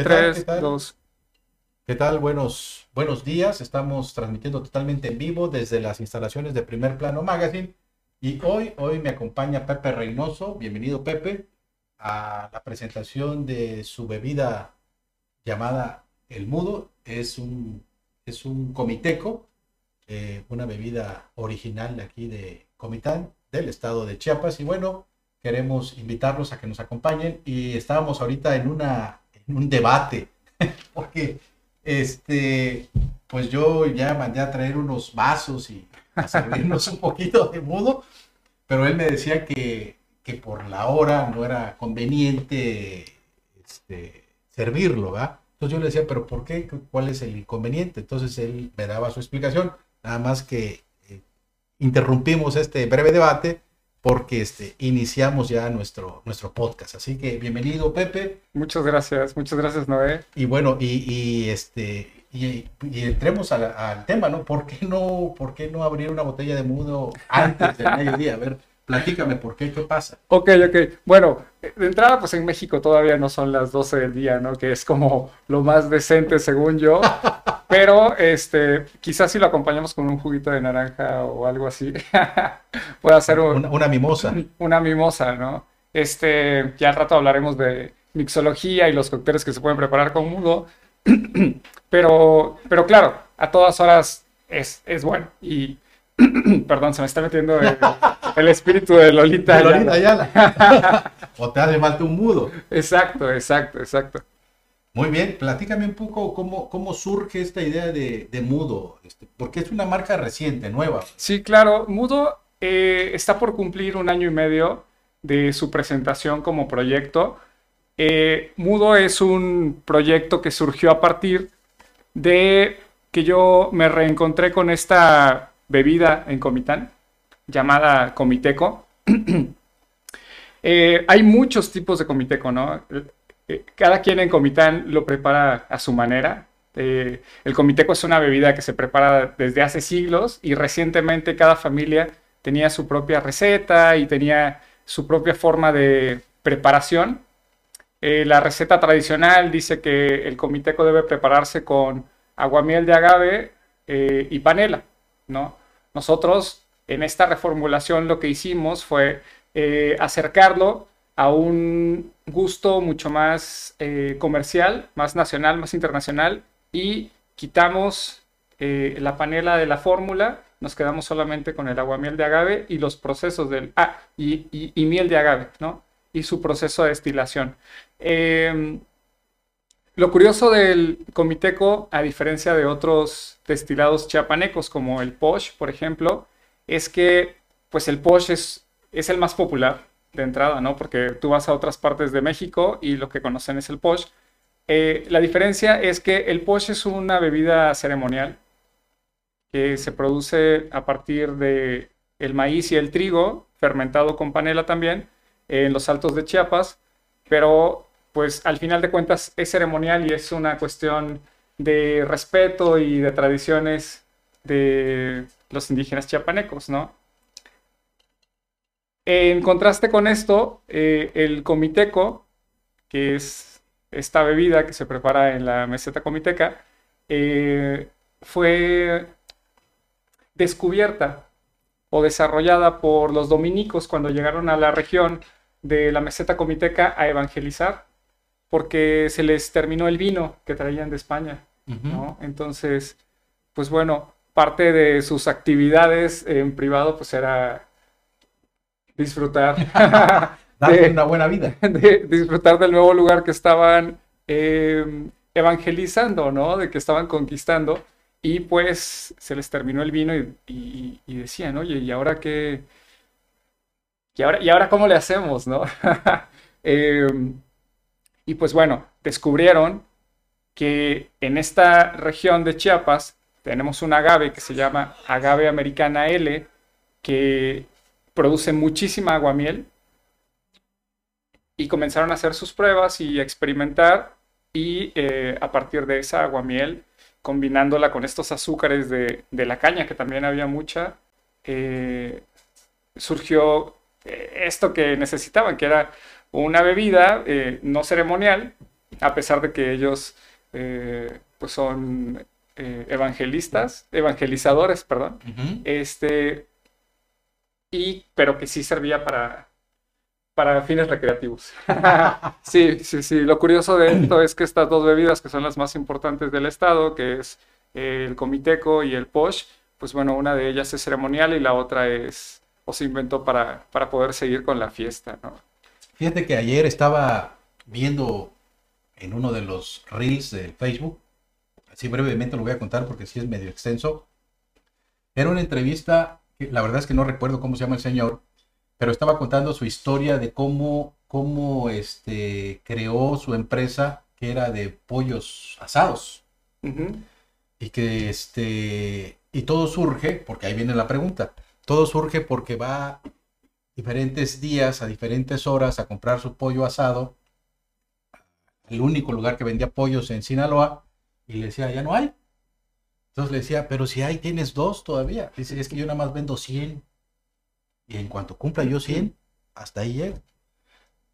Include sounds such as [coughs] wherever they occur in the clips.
¿Qué tal? ¿Qué tal? ¿Qué tal? Buenos, buenos días. Estamos transmitiendo totalmente en vivo desde las instalaciones de Primer Plano Magazine. Y hoy, hoy me acompaña Pepe Reynoso. Bienvenido, Pepe, a la presentación de su bebida llamada El Mudo. Es un, es un comiteco, eh, una bebida original de aquí de Comitán, del estado de Chiapas. Y bueno, queremos invitarlos a que nos acompañen. Y estábamos ahorita en, una, un debate, [laughs] porque este, pues yo ya mandé a traer unos vasos y a servirnos un poquito de mudo, pero él me decía que, que por la hora no era conveniente este, servirlo, ¿verdad? Entonces yo le decía, pero ¿por qué? ¿Cuál es el inconveniente? Entonces él me daba su explicación, nada más que eh, interrumpimos este breve debate porque este, iniciamos ya nuestro, nuestro podcast. Así que bienvenido, Pepe. Muchas gracias, muchas gracias, Noé. Y bueno, y, y este, y, y entremos al, al, tema, ¿no? ¿Por qué no, por qué no abrir una botella de mudo antes del [laughs] mediodía? A ver, platícame, ¿por qué? ¿Qué pasa? Ok, ok. Bueno, de entrada, pues en México todavía no son las 12 del día, ¿no? Que es como lo más decente, según yo. [laughs] Pero, este, quizás si lo acompañamos con un juguito de naranja o algo así, [laughs] puede ser un, una, una, mimosa. Una mimosa, ¿no? Este, ya al rato hablaremos de mixología y los cócteles que se pueden preparar con mudo. [clears throat] pero, pero claro, a todas horas es, es bueno. Y, [clears throat] perdón, se me está metiendo el, el espíritu de Lolita. De Lolita Ayala. [laughs] o te hace falta un mudo. Exacto, exacto, exacto. Muy bien, platícame un poco cómo, cómo surge esta idea de, de Mudo, este, porque es una marca reciente, nueva. Sí, claro, Mudo eh, está por cumplir un año y medio de su presentación como proyecto. Eh, Mudo es un proyecto que surgió a partir de que yo me reencontré con esta bebida en Comitán llamada Comiteco. [clears throat] eh, hay muchos tipos de Comiteco, ¿no? cada quien en Comitán lo prepara a su manera. Eh, el comiteco es una bebida que se prepara desde hace siglos y recientemente cada familia tenía su propia receta y tenía su propia forma de preparación. Eh, la receta tradicional dice que el comiteco debe prepararse con aguamiel de agave eh, y panela. ¿no? Nosotros en esta reformulación lo que hicimos fue eh, acercarlo a un gusto mucho más eh, comercial, más nacional, más internacional y quitamos eh, la panela de la fórmula, nos quedamos solamente con el agua miel de agave y los procesos del... Ah, y, y, y miel de agave, ¿no? Y su proceso de destilación. Eh, lo curioso del comiteco, a diferencia de otros destilados chiapanecos como el Posh, por ejemplo, es que pues el Posh es, es el más popular de entrada, ¿no? Porque tú vas a otras partes de México y lo que conocen es el posh. Eh, la diferencia es que el posh es una bebida ceremonial que se produce a partir de el maíz y el trigo, fermentado con panela también, en los altos de Chiapas, pero pues al final de cuentas es ceremonial y es una cuestión de respeto y de tradiciones de los indígenas chiapanecos, ¿no? En contraste con esto, eh, el comiteco, que es esta bebida que se prepara en la meseta comiteca, eh, fue descubierta o desarrollada por los dominicos cuando llegaron a la región de la meseta comiteca a evangelizar, porque se les terminó el vino que traían de España. Uh -huh. ¿no? Entonces, pues bueno, parte de sus actividades en privado pues era disfrutar. [laughs] de, una buena vida. [laughs] De disfrutar del nuevo lugar que estaban eh, evangelizando, ¿no? De que estaban conquistando. Y pues se les terminó el vino y, y, y decían, oye, ¿y ahora qué? ¿Y ahora, ¿Y ahora cómo le hacemos, no? [laughs] eh, y pues bueno, descubrieron que en esta región de Chiapas tenemos un agave que se llama agave americana L, que produce muchísima aguamiel y comenzaron a hacer sus pruebas y a experimentar y eh, a partir de esa aguamiel, combinándola con estos azúcares de, de la caña, que también había mucha, eh, surgió eh, esto que necesitaban, que era una bebida no ceremonial, a pesar de que ellos eh, pues son eh, evangelistas, evangelizadores, perdón, este, y, pero que sí servía para, para fines recreativos. [laughs] sí, sí, sí. Lo curioso de esto es que estas dos bebidas, que son las más importantes del estado, que es el comiteco y el posh, pues bueno, una de ellas es ceremonial y la otra es, o se inventó para, para poder seguir con la fiesta, ¿no? Fíjate que ayer estaba viendo en uno de los reels de Facebook, así brevemente lo voy a contar porque sí es medio extenso, era una entrevista, la verdad es que no recuerdo cómo se llama el señor, pero estaba contando su historia de cómo, cómo este, creó su empresa que era de pollos asados. Y que este, y todo surge, porque ahí viene la pregunta, todo surge porque va diferentes días, a diferentes horas, a comprar su pollo asado, el único lugar que vendía pollos en Sinaloa, y le decía, ya no hay. Entonces le decía, pero si hay, tienes dos todavía. Dice, es que yo nada más vendo 100. Y en cuanto cumpla yo 100, hasta ahí.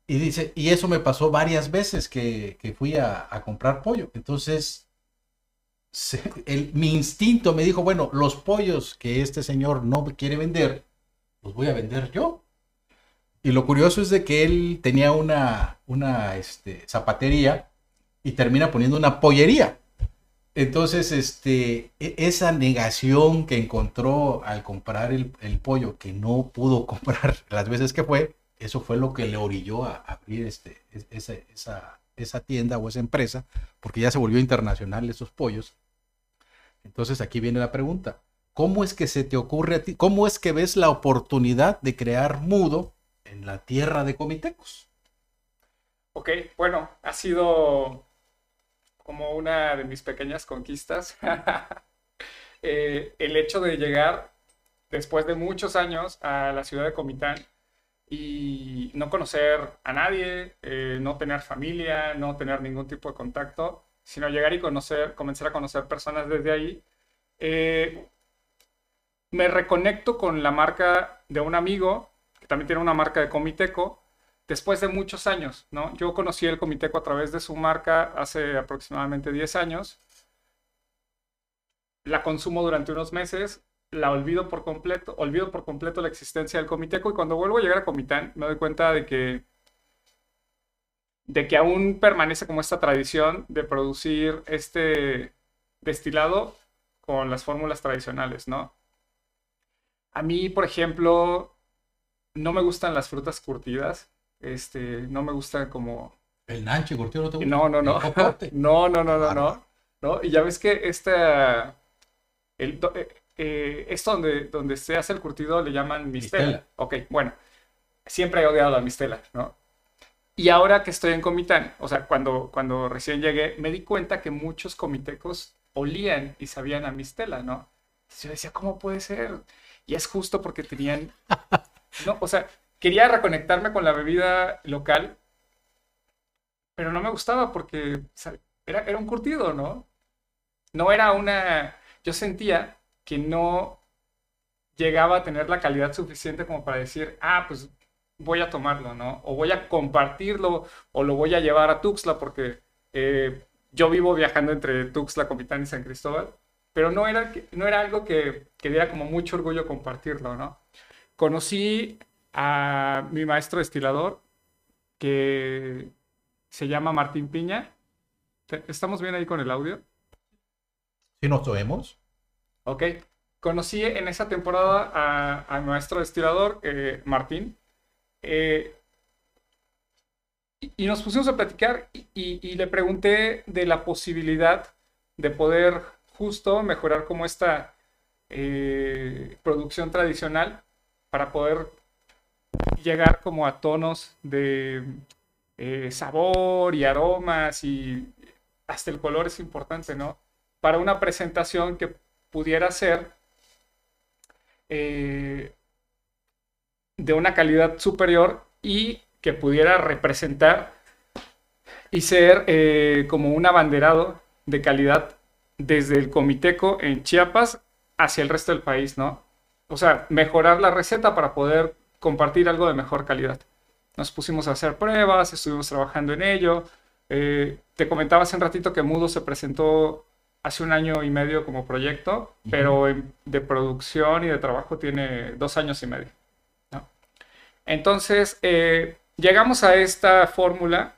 Y dice, y eso me pasó varias veces que, fui a, comprar pollo. Entonces, mi instinto me dijo, bueno, los pollos que este señor no quiere vender, los voy a vender yo. Y lo curioso es de que él tenía una, una este, zapatería y termina poniendo una pollería. Entonces, este, e, esa negación que encontró al comprar el, pollo, que no pudo [laughs] comprar las veces que fue, eso fue lo que le orilló a abrir este, esa, esa, esa tienda o esa empresa, porque ya se volvió internacional esos pollos. Entonces aquí viene la pregunta, ¿cómo es que se te ocurre a ti, cómo es que ves la oportunidad de crear Mudo en la tierra de Comitecos? Ok, bueno, ha sido como una de mis pequeñas conquistas, [laughs] eh, el hecho de llegar después de muchos años a la ciudad de Comitán y no conocer a nadie, eh, no tener familia, no tener ningún tipo de contacto, sino llegar y conocer, comenzar a conocer personas desde ahí. Eh, me reconecto con la marca de un amigo también tiene una marca de Comiteco después de muchos años, ¿no? Yo conocí el Comiteco a través de su marca hace aproximadamente 10 años. La consumo durante unos meses, la olvido por completo, olvido por completo la existencia del Comiteco y cuando vuelvo a llegar a Comitán me doy cuenta de que de que aún permanece como esta tradición de producir este destilado con las fórmulas tradicionales, ¿no? A mí, por ejemplo, no me gustan las frutas curtidas. Este, no me gusta como... ¿El nanche curtido no te gusta? No, no, no. [laughs] No, no, no, no, no, no. Y ya ves que esta... El, eh, eh, esto donde, donde se hace el curtido le llaman mistela. Ok, bueno. Siempre he odiado la mistela, ¿no? Y ahora que estoy en Comitán, o sea, cuando, cuando recién llegué, me di cuenta que muchos comitecos olían y sabían a mistela, ¿no? yo decía, ¿cómo puede ser? Y es justo porque tenían... [laughs] No, o sea, quería reconectarme con la bebida local, pero no me gustaba porque era, era un curtido, ¿no? No era una... Yo sentía que no llegaba a tener la calidad suficiente como para decir, ah, pues voy a tomarlo, ¿no? O voy a compartirlo, o lo voy a llevar a Tuxtla, porque eh, yo vivo viajando entre Tuxtla, Comitán y San Cristóbal, pero no era, no era algo que, que diera como mucho orgullo compartirlo, ¿no? Conocí a mi maestro destilador, que se llama Martín Piña. ¿Estamos bien ahí con el audio? Sí, nos oímos. Ok. Conocí en esa temporada a, mi maestro destilador, eh, Martín, eh, y, nos pusimos a platicar y, le pregunté de la posibilidad de poder justo mejorar como esta eh, producción tradicional para poder llegar como a tonos de eh, sabor y aromas y hasta el color es importante, ¿no? Para una presentación que pudiera ser eh, de una calidad superior y que pudiera representar y ser eh, como un abanderado de calidad desde el Comiteco en Chiapas hacia el resto del país, ¿no? O sea, mejorar la receta para poder compartir algo de mejor calidad. Nos pusimos a hacer pruebas, estuvimos trabajando en ello, Eh, te comentaba hace un ratito que Mudo se presentó hace un año y medio como proyecto, pero de producción y de trabajo tiene dos años y medio. Entonces, eh, llegamos a esta fórmula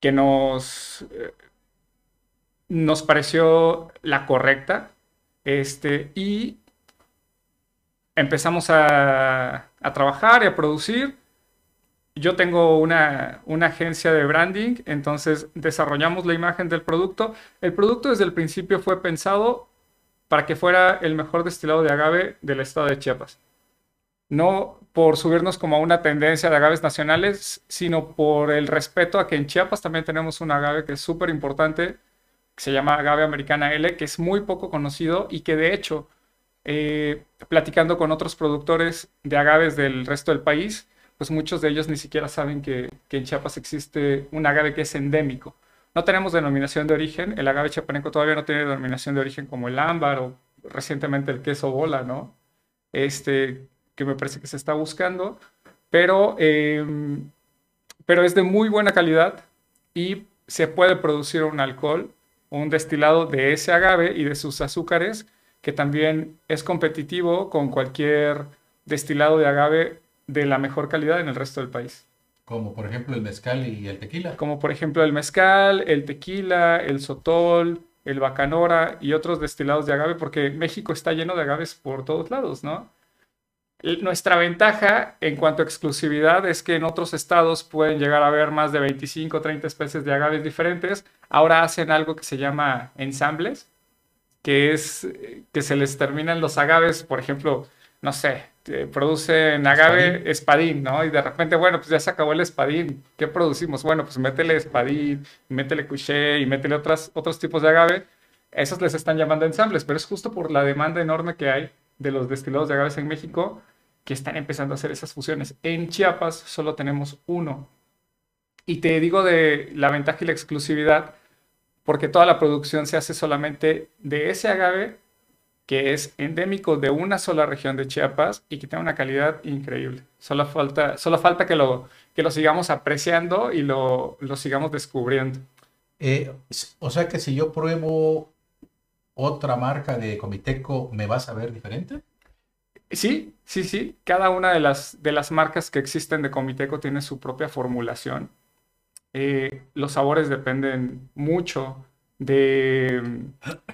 que nos, eh, nos pareció la correcta este, y empezamos a, a trabajar y a producir yo tengo una, agencia de branding, entonces desarrollamos la imagen del producto. El producto desde el principio fue pensado para que fuera el mejor destilado de agave del estado de Chiapas. No por subirnos como a una tendencia de agaves nacionales, sino por el respeto a que en Chiapas también tenemos un agave que es súper importante, que se llama agave americana L, que es muy poco conocido y que de hecho, eh, platicando con otros productores de agaves del resto del país, pues muchos de ellos ni siquiera saben que, en Chiapas existe un agave que es endémico. No tenemos denominación de origen, el agave chiapaneco todavía no tiene denominación de origen como el ámbar o recientemente el queso bola, ¿no? Este, que me parece que se está buscando, pero, em, pero es de muy buena calidad y se puede producir un alcohol un destilado de ese agave y de sus azúcares que también es competitivo con cualquier destilado de agave de la mejor calidad en el resto del país. Como por ejemplo el mezcal y el tequila. Como por ejemplo el mezcal, el tequila, el sotol, el bacanora y otros destilados de agave, porque México está lleno de agaves por todos lados, ¿no? Nuestra ventaja en cuanto a exclusividad es que en otros estados pueden llegar a haber más de 25 o 30 especies de agaves diferentes. Ahora hacen algo que se llama ensambles, que es que se les terminan los agaves, por ejemplo, no sé, producen agave espadín. ¿no? Y de repente, bueno, pues ya se acabó el espadín. ¿Qué producimos? Bueno, pues métele espadín, métele couché y métele otras, otros tipos de agave. Esos les están llamando ensambles, pero es justo por la demanda enorme que hay de los destilados de agaves en México que están empezando a hacer esas fusiones. En Chiapas solo tenemos uno. Y te digo de la ventaja y la exclusividad porque toda la producción se hace solamente de ese agave que es endémico de una sola región de Chiapas y que tiene una calidad increíble. Solo falta, solo falta que, lo, que lo sigamos apreciando y lo, lo sigamos descubriendo. Eh, o sea que si yo pruebo otra marca de Comiteco, ¿me vas a ver diferente? Sí, sí, sí. Cada una de las, de las marcas que existen de Comiteco tiene su propia formulación. Eh, los sabores dependen mucho de,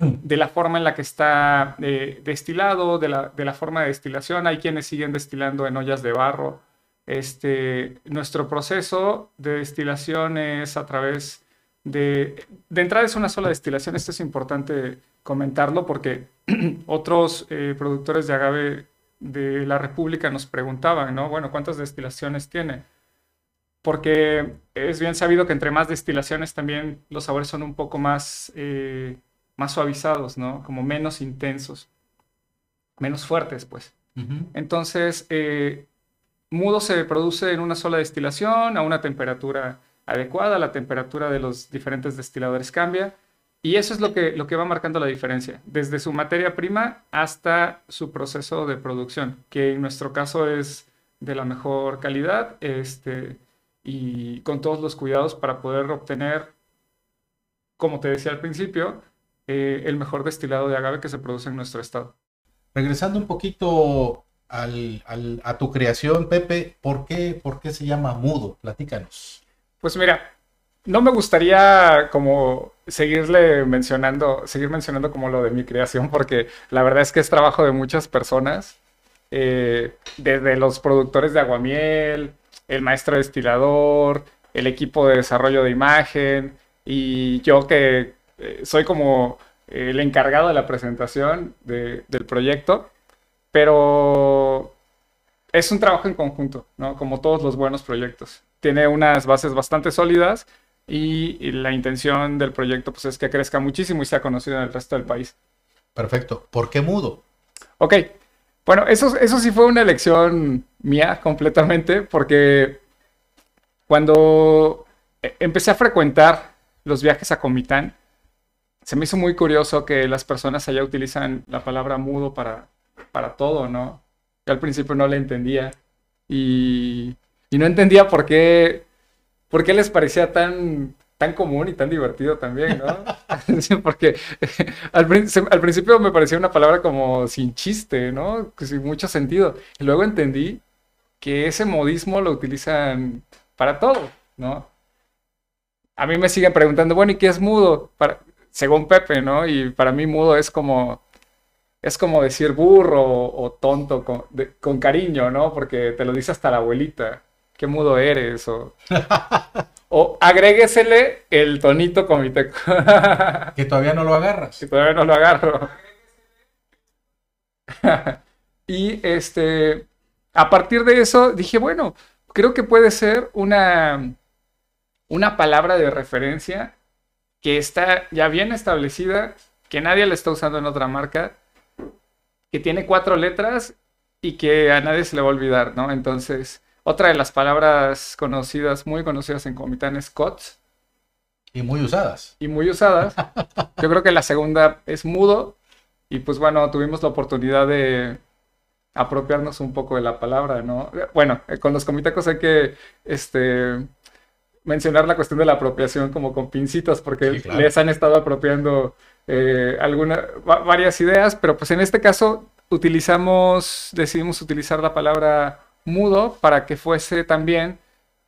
de, la forma en la que está eh, destilado, de la, de la, forma de destilación. Hay quienes siguen destilando en ollas de barro. Este, nuestro proceso de destilación es a través de... De entrada es una sola destilación. Esto es importante comentarlo porque [clears throat] otros eh, productores de agave de la República nos preguntaban, ¿no? Bueno, ¿cuántas destilaciones tiene? porque es bien sabido que entre más destilaciones también los sabores son un poco más, eh, más suavizados, ¿no? Como menos intensos, menos fuertes, pues. Entonces, eh, mudo se produce en una sola destilación a una temperatura adecuada, la temperatura de los diferentes destiladores cambia. Y eso es lo que, lo que va marcando la diferencia, desde su materia prima hasta su proceso de producción, que en nuestro caso es de la mejor calidad. Este, y con todos los cuidados para poder obtener, como te decía al principio, eh, el mejor destilado de agave que se produce en nuestro estado. Regresando un poquito al, a tu creación, Pepe, ¿por qué, ¿por qué se llama mudo? Platícanos. Pues mira, no me gustaría como seguirle mencionando, seguir mencionando como lo de mi creación, porque la verdad es que es trabajo de muchas personas, eh, desde los productores de aguamiel, el maestro destilador, el equipo de desarrollo de imagen y yo que eh, soy como el encargado de la presentación del proyecto, pero es un trabajo en conjunto, ¿no? Como todos los buenos proyectos. Tiene unas bases bastante sólidas y, la intención del proyecto pues, es que crezca muchísimo y sea conocido en el resto del país. Perfecto. ¿Por qué mudo? Ok, bueno, eso, eso sí fue una elección mía completamente, porque cuando e, empecé a frecuentar los viajes a Comitán, se me hizo muy curioso que las personas allá utilizan la palabra mudo para, para todo, ¿no? Yo al principio no la entendía y, y no entendía por qué por qué les parecía tan, tan común y tan divertido también, ¿no? [laughs] [laughs] porque al, al, principio me parecía una palabra como sin chiste, ¿no? Sin mucho sentido. Y luego entendí que ese modismo lo utilizan para todo, ¿no? A mí me siguen preguntando, bueno, ¿y qué es mudo? Para, según Pepe, ¿no? Y para mí mudo es como, es como decir burro o, tonto con, con, cariño, ¿no? Porque te lo dice hasta la abuelita, qué mudo eres, o, o agréguesele el tonito comité. [laughs] que todavía no lo agarras. Que todavía no lo agarro. [laughs] y este, a partir de eso dije, bueno, creo que puede ser una, una palabra de referencia que está ya bien establecida, que nadie la está usando en otra marca, que tiene cuatro letras y que a nadie se le va a olvidar, ¿no? Entonces, otra de las palabras conocidas, muy conocidas en Comitán es COTS. Y muy usadas. Y muy usadas. [laughs] Yo creo que la segunda es mudo. Y pues bueno, tuvimos la oportunidad de apropiarnos un poco de la palabra, ¿no? Bueno, eh, con los comitecos hay que este, mencionar la cuestión de la apropiación como con pincitas, porque les han estado apropiando eh, varias ideas, pero pues en este caso utilizamos, decidimos utilizar la palabra mudo para que fuese también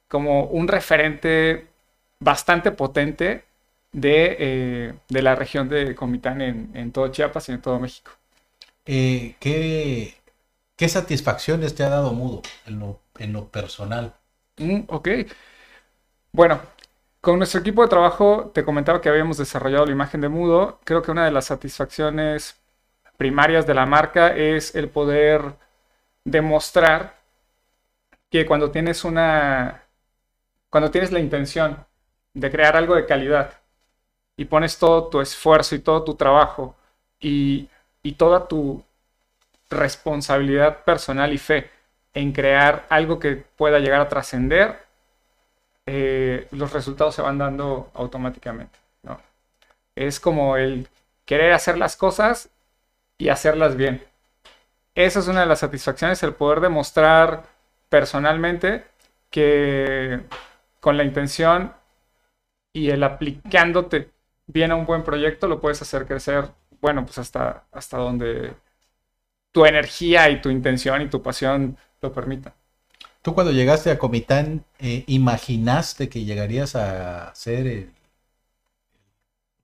como un referente bastante potente de, eh, la región de Comitán en, todo Chiapas y en todo México. ¿qué, ¿Qué satisfacciones te ha dado Mudo en lo, personal? Mm, ok. Bueno, con nuestro equipo de trabajo te comentaba que habíamos desarrollado la imagen de Mudo. Creo que una de las satisfacciones primarias de la marca es el poder demostrar que cuando tienes una cuando tienes la intención de crear algo de calidad y pones todo tu esfuerzo y todo tu trabajo y, y toda tu, responsabilidad personal y fe en crear algo que pueda llegar a trascender, eh, los resultados se van dando automáticamente. ¿no? Es como el querer hacer las cosas y hacerlas bien. Esa es una de las satisfacciones, el poder demostrar personalmente que con la intención y el aplicándote bien a un buen proyecto lo puedes hacer crecer, bueno, pues hasta, hasta donde tu energía y tu intención y tu pasión lo permitan. Tú cuando llegaste a Comitán, eh, ¿imaginaste que llegarías a ser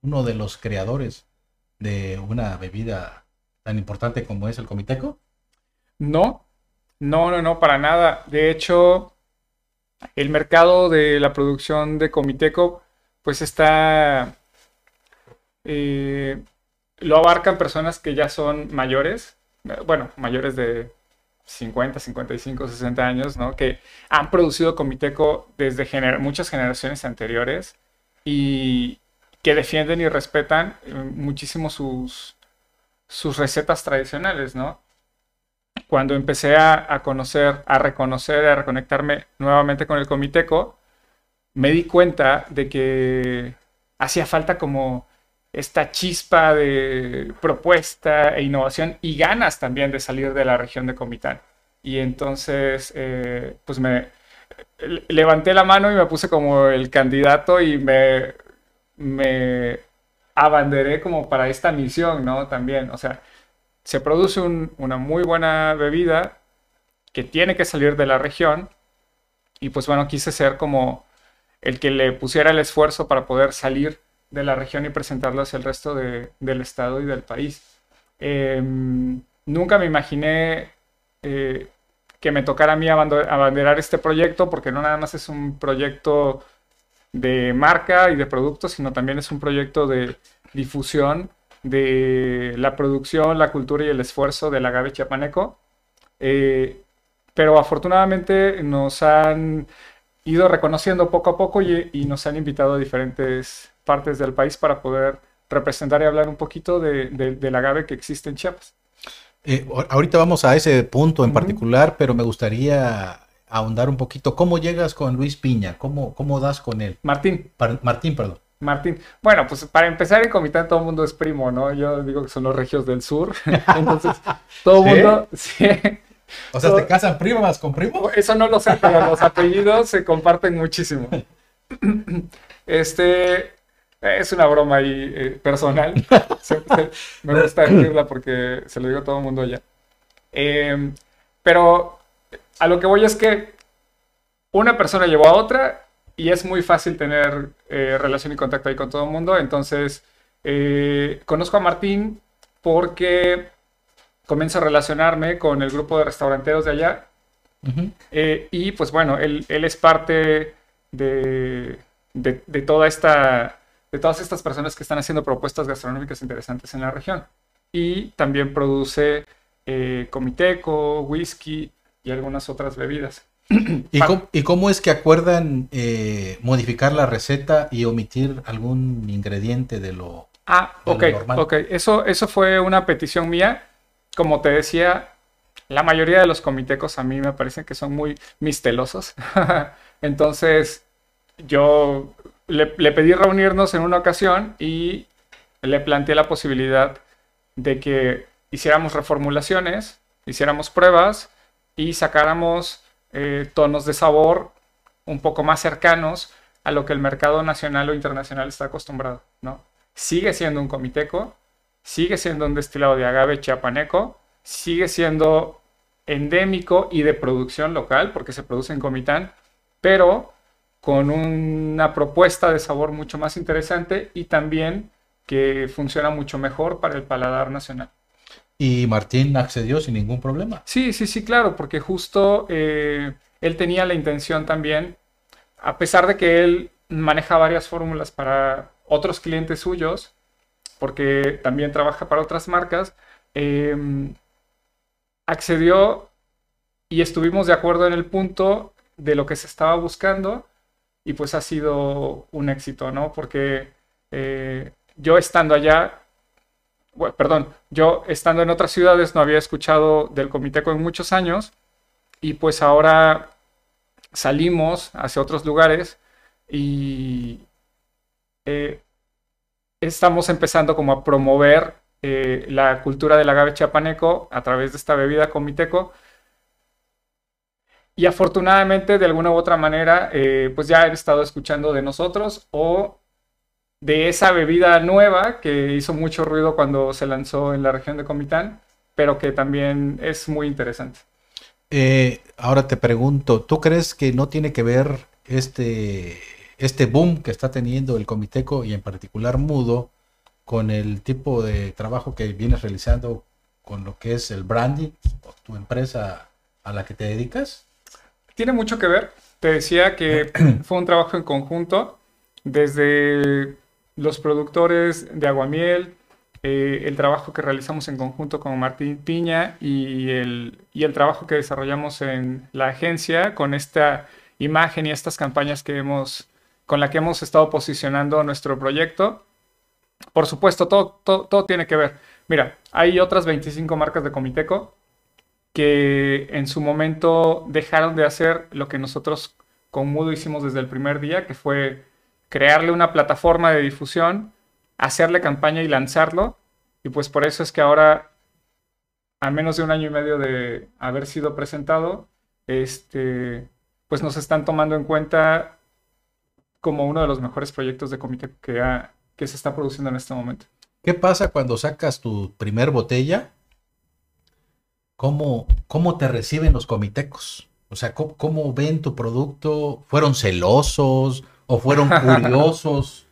uno de los creadores de una bebida tan importante como es el Comiteco? No, no, no, no, para nada. De hecho, el mercado de la producción de Comiteco, pues está, eh, lo abarcan personas que ya son mayores, bueno, mayores de 50, 55, 60 años, ¿no? Que han producido Comiteco desde muchas generaciones anteriores y que defienden y respetan eh, muchísimo sus, sus recetas tradicionales, ¿no? Cuando empecé a, conocer, a reconocer, a reconectarme nuevamente con el Comiteco, me di cuenta de que hacía falta como esta chispa de propuesta e innovación y ganas también de salir de la región de Comitán. Y entonces, eh, pues me levanté la mano y me puse como el candidato y me, me abanderé como para esta misión, ¿no? También, o sea, se produce una muy buena bebida que tiene que salir de la región y pues bueno, quise ser como el que le pusiera el esfuerzo para poder salir de la región y presentarlo hacia el resto del estado y del país. Em, nunca me imaginé eh, que me tocara a mí abanderar este proyecto, porque no nada más es un proyecto de marca y de producto, sino también es un proyecto de difusión de la producción, la cultura y el esfuerzo del agave chiapaneco. Eh, pero afortunadamente nos han ido reconociendo poco a poco y, y nos han invitado a diferentes partes del país para poder representar y hablar un poquito de, del agave que existe en Chiapas. Eh, ahorita vamos a ese punto en particular, pero me gustaría ahondar un poquito. ¿Cómo llegas con Luis Piña? ¿Cómo, cómo das con él? Martín. Martín, perdón. Martín. Bueno, pues para empezar en Comitán todo el mundo es primo, ¿no? Yo digo que son los regios del sur. [laughs] Entonces, todo el mundo... [laughs] Sí. O sea, ¿te casan primas con primo? Eso no lo sé, pero los [laughs] apellidos se comparten muchísimo. [clears throat] Este es una broma ahí eh, personal. me gusta decirla porque se lo digo a todo el mundo ya. Em, pero a lo que voy es que una persona llevó a otra y es muy fácil tener eh, relación y contacto ahí con todo el mundo. Entonces, eh, conozco a Martín porque comienzo a relacionarme con el grupo de restauranteros de allá. y pues bueno, él, él es parte de, de, toda esta, de todas estas personas que están haciendo propuestas gastronómicas interesantes en la región. Y también produce eh, comiteco, whisky y algunas otras bebidas. ¿Y cómo, ¿Y cómo, es que acuerdan eh, modificar la receta y omitir algún ingrediente de lo, ah, normal? ok, eso, eso fue una petición mía. Como te decía, la mayoría de los comitecos a mí me parecen que son muy mistelosos. [laughs] Entonces, yo le, pedí reunirnos en una ocasión y le planteé la posibilidad de que hiciéramos reformulaciones, hiciéramos pruebas y sacáramos eh, tonos de sabor un poco más cercanos a lo que el mercado nacional o internacional está acostumbrado, ¿no? Sigue siendo un comiteco, sigue siendo un destilado de agave chiapaneco, sigue siendo endémico y de producción local, porque se produce en Comitán, pero con una propuesta de sabor mucho más interesante y también que funciona mucho mejor para el paladar nacional. Y Martín accedió sin ningún problema. Sí, sí, sí, claro, porque justo eh, él tenía la intención también, a pesar de que él maneja varias fórmulas para otros clientes suyos, porque también trabaja para otras marcas, em, accedió y estuvimos de acuerdo en el punto de lo que se estaba buscando y pues ha sido un éxito, ¿no? Porque eh, yo estando allá, perdón, yo estando en otras ciudades no había escuchado del Comiteco en muchos años y pues ahora salimos hacia otros lugares y eh, estamos empezando como a promover eh, la cultura del agave chiapaneco a través de esta bebida Comiteco. Y afortunadamente, de alguna u otra manera, eh, pues ya han estado escuchando de nosotros o de esa bebida nueva que hizo mucho ruido cuando se lanzó en la región de Comitán, pero que también es muy interesante. Eh, ahora te pregunto, ¿tú crees que no tiene que ver este, este boom que está teniendo el Comiteco y en particular Mudo con el tipo de trabajo que vienes realizando con lo que es el branding, tu empresa a la que te dedicas? Tiene mucho que ver. Te decía que [clears throat] fue un trabajo en conjunto desde los productores de Aguamiel, eh, el trabajo que realizamos en conjunto con Martín Piña y el, y el trabajo que desarrollamos en la agencia con esta imagen y estas campañas que hemos, con la que hemos estado posicionando nuestro proyecto. Por supuesto, todo, todo, todo tiene que ver. Mira, hay otras 25 marcas de Comiteco que en su momento dejaron de hacer lo que nosotros con Mudo hicimos desde el primer día, que fue crearle una plataforma de difusión, hacerle campaña y lanzarlo. Y pues por eso es que ahora, a menos de un año y medio de haber sido presentado, este, pues nos están tomando en cuenta como uno de los mejores proyectos de comité que, se está produciendo en este momento. ¿Qué pasa cuando sacas tu primer botella ¿Cómo, cómo te reciben los comitecos? O sea, ¿cómo, ven tu producto? ¿Fueron celosos o fueron [laughs] curiosos?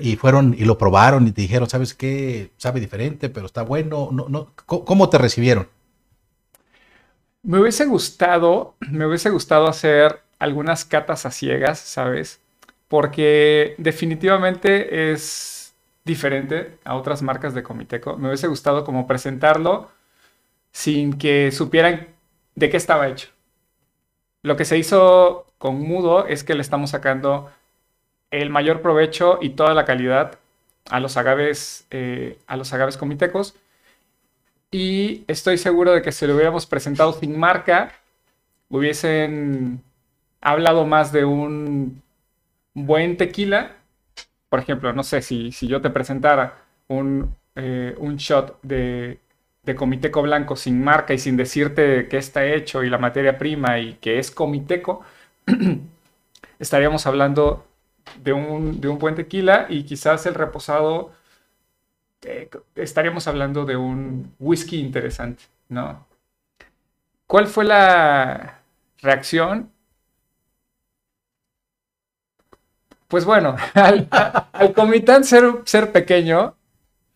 y, fueron y lo probaron y te dijeron, ¿sabes qué? Sabe diferente, pero está bueno. No, no, ¿Cómo te recibieron? Me hubiese gustado, me hubiese gustado hacer algunas catas a ciegas, ¿sabes? Porque definitivamente es diferente a otras marcas de Comiteco. Me hubiese gustado como presentarlo sin que supieran de qué estaba hecho. Lo que se hizo con Mudo es que le estamos sacando el mayor provecho y toda la calidad a los agaves, eh, a los agaves comitecos. Y estoy seguro de que si lo hubiéramos presentado sin marca, hubiesen hablado más de un buen tequila. Por ejemplo, no sé, si, si yo te presentara un, eh, un shot de de Comiteco Blanco sin marca y sin decirte qué está hecho y la materia prima y que es Comiteco, [clears throat] estaríamos hablando de un, de un buen tequila y quizás el reposado eh, estaríamos hablando de un whisky interesante, ¿no? ¿Cuál fue la reacción? Pues bueno, [laughs] al, al Comitán ser, ser pequeño,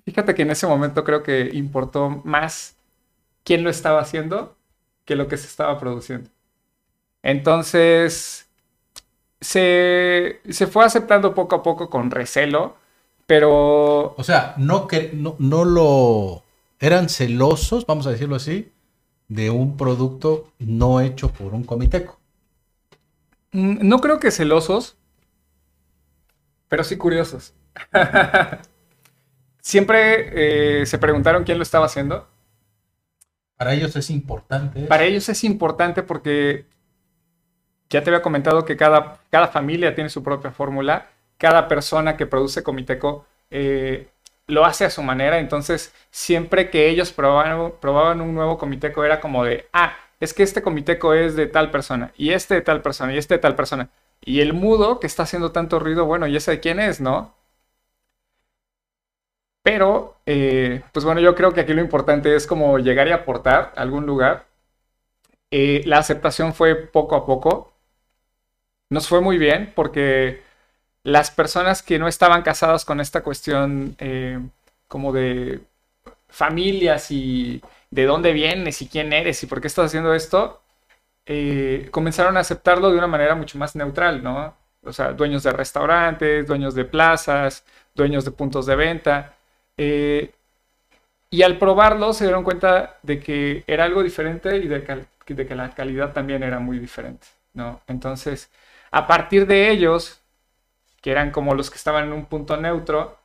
fíjate que en ese momento creo que importó más quién lo estaba haciendo que lo que se estaba produciendo. Entonces, se, se fue aceptando poco a poco con recelo, pero... O sea, no, que, no, no lo... Eran celosos, vamos a decirlo así, de un producto no hecho por un comiteco. mm, No creo que celosos, pero sí curiosos. [laughs] Siempre eh, se preguntaron quién lo estaba haciendo. Para ellos es importante. Para ellos es importante porque ya te había comentado que cada, cada familia tiene su propia fórmula, cada persona que produce Comiteco eh, lo hace a su manera, entonces siempre que ellos probaban, probaban un nuevo Comiteco era como de, ah, es que este Comiteco es de tal persona, y este de tal persona, y este de tal persona, y el mudo que está haciendo tanto ruido, bueno, ¿y ese de quién es, no? Pero, eh, pues bueno, yo creo que aquí lo importante es como llegar y aportar a algún lugar. Eh, la aceptación fue poco a poco. Nos fue muy bien porque las personas que no estaban casadas con esta cuestión eh, como de familias y de dónde vienes y quién eres y por qué estás haciendo esto, eh, comenzaron a aceptarlo de una manera mucho más neutral, ¿no? O sea, dueños de restaurantes, dueños de plazas, dueños de puntos de venta. Eh, y al probarlo se dieron cuenta de que era algo diferente y de, de que la calidad también era muy diferente, ¿no? Entonces, a partir de ellos, que eran como los que estaban en un punto neutro,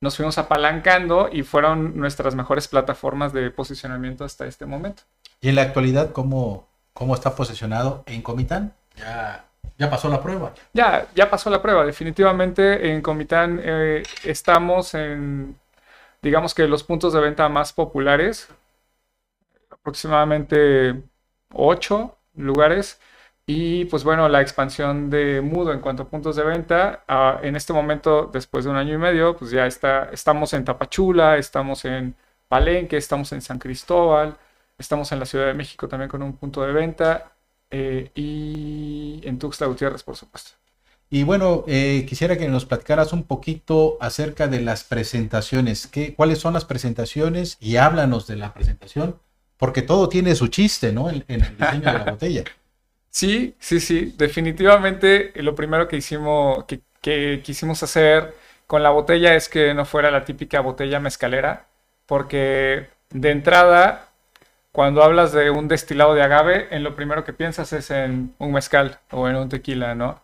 nos fuimos apalancando y fueron nuestras mejores plataformas de posicionamiento hasta este momento. Y en la actualidad, ¿cómo, cómo está posicionado en Comitán? Ya, ya pasó la prueba. Ya, ya pasó la prueba. Definitivamente en Comitán eh, estamos en, digamos que los puntos de venta más populares, aproximadamente ocho lugares. Y pues bueno, la expansión de Mudo en cuanto a puntos de venta, ah, en este momento, después de un año y medio, pues ya está, estamos en Tapachula, estamos en Palenque, estamos en San Cristóbal, estamos en la Ciudad de México también con un punto de venta eh, y en Tuxtla Gutiérrez, por supuesto. Y bueno, eh, quisiera que nos platicaras un poquito acerca de las presentaciones. ¿Qué, ¿Cuáles son las presentaciones? Y háblanos de la presentación, porque todo tiene su chiste, ¿no? En, en el diseño de la [laughs] botella. Sí, sí, sí, definitivamente eh, lo primero que quisimos hacer con la botella es que no fuera la típica botella mezcalera, porque de entrada, cuando hablas de un destilado de agave, en lo primero que piensas es en un mezcal o en un tequila, ¿no?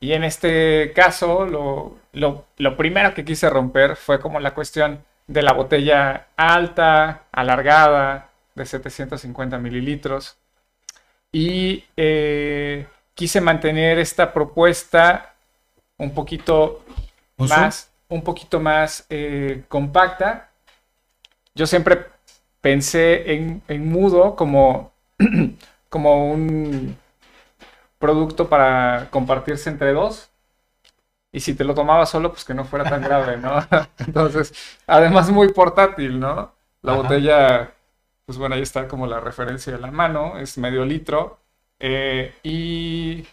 Y en este caso, lo, lo primero que quise romper fue como la cuestión de la botella alta, alargada, de 750 mililitros. Y eh, quise mantener esta propuesta un poquito más, un poquito más eh, compacta. Yo siempre pensé en, en mudo como, [clears throat] como un producto para compartirse entre dos. Y si te lo tomabas solo, pues que no fuera tan grave, ¿no? [laughs] Entonces, además muy portátil, ¿no? La Ajá. botella, pues bueno, ahí está como la referencia de la mano, es medio litro. eh, y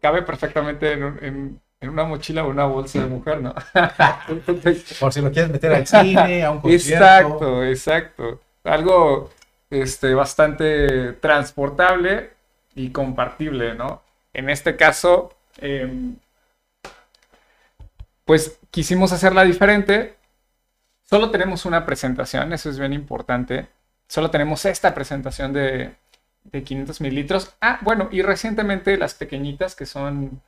cabe perfectamente en, un- en- en una mochila o una bolsa de mujer, ¿no? [laughs] Por si lo quieres meter al [laughs] cine, a un concierto. Exacto, exacto. Algo este, bastante transportable y compartible, ¿no? En este caso, em, pues quisimos hacerla diferente. Solo tenemos una presentación, eso es bien importante. Solo tenemos esta presentación de, de 500 mililitros. Ah, bueno, y recientemente las pequeñitas que son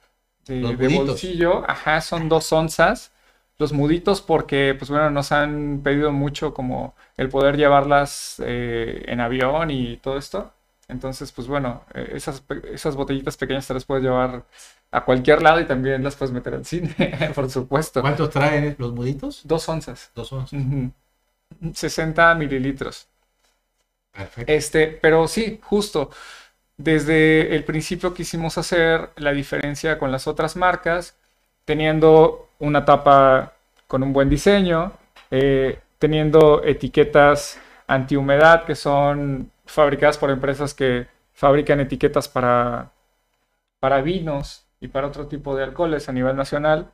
de, bolsillo, ajá, son dos onzas. Los muditos porque, pues bueno, nos han pedido mucho como el poder llevarlas eh, en avión y todo esto. Entonces, pues bueno, eh, esas, esas botellitas pequeñas te las puedes llevar a cualquier lado y también las puedes meter al cine, [laughs] por supuesto. ¿Cuántos traen los muditos? Dos onzas. Dos onzas. Ujú. 60 mililitros. Perfecto. Este, pero sí, justo. desde el principio quisimos hacer la diferencia con las otras marcas, teniendo una tapa con un buen diseño, eh, teniendo etiquetas antihumedad que son fabricadas por empresas que fabrican etiquetas para, para vinos y para otro tipo de alcoholes a nivel nacional.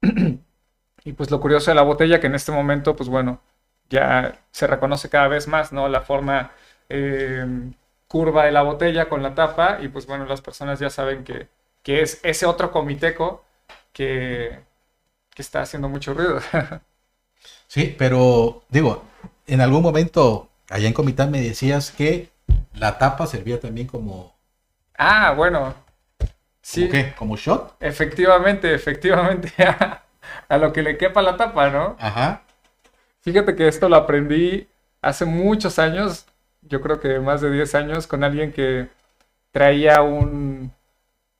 [clears throat] y pues lo curioso de la botella que en este momento, pues bueno, ya se reconoce cada vez más, ¿no? La forma eh, curva de la botella con la tapa y pues bueno, las personas ya saben que, que es ese otro comiteco que, que está haciendo mucho ruido. [laughs] sí, pero digo, en algún momento allá en Comitán me decías que la tapa servía también como... Ah, bueno. Sí. ¿Como qué? ¿Como shot? Efectivamente, efectivamente. [laughs] a lo que le quepa la tapa, ¿no? Ajá. Fíjate que esto lo aprendí hace muchos años, yo creo que más de 10 años, con alguien que traía un...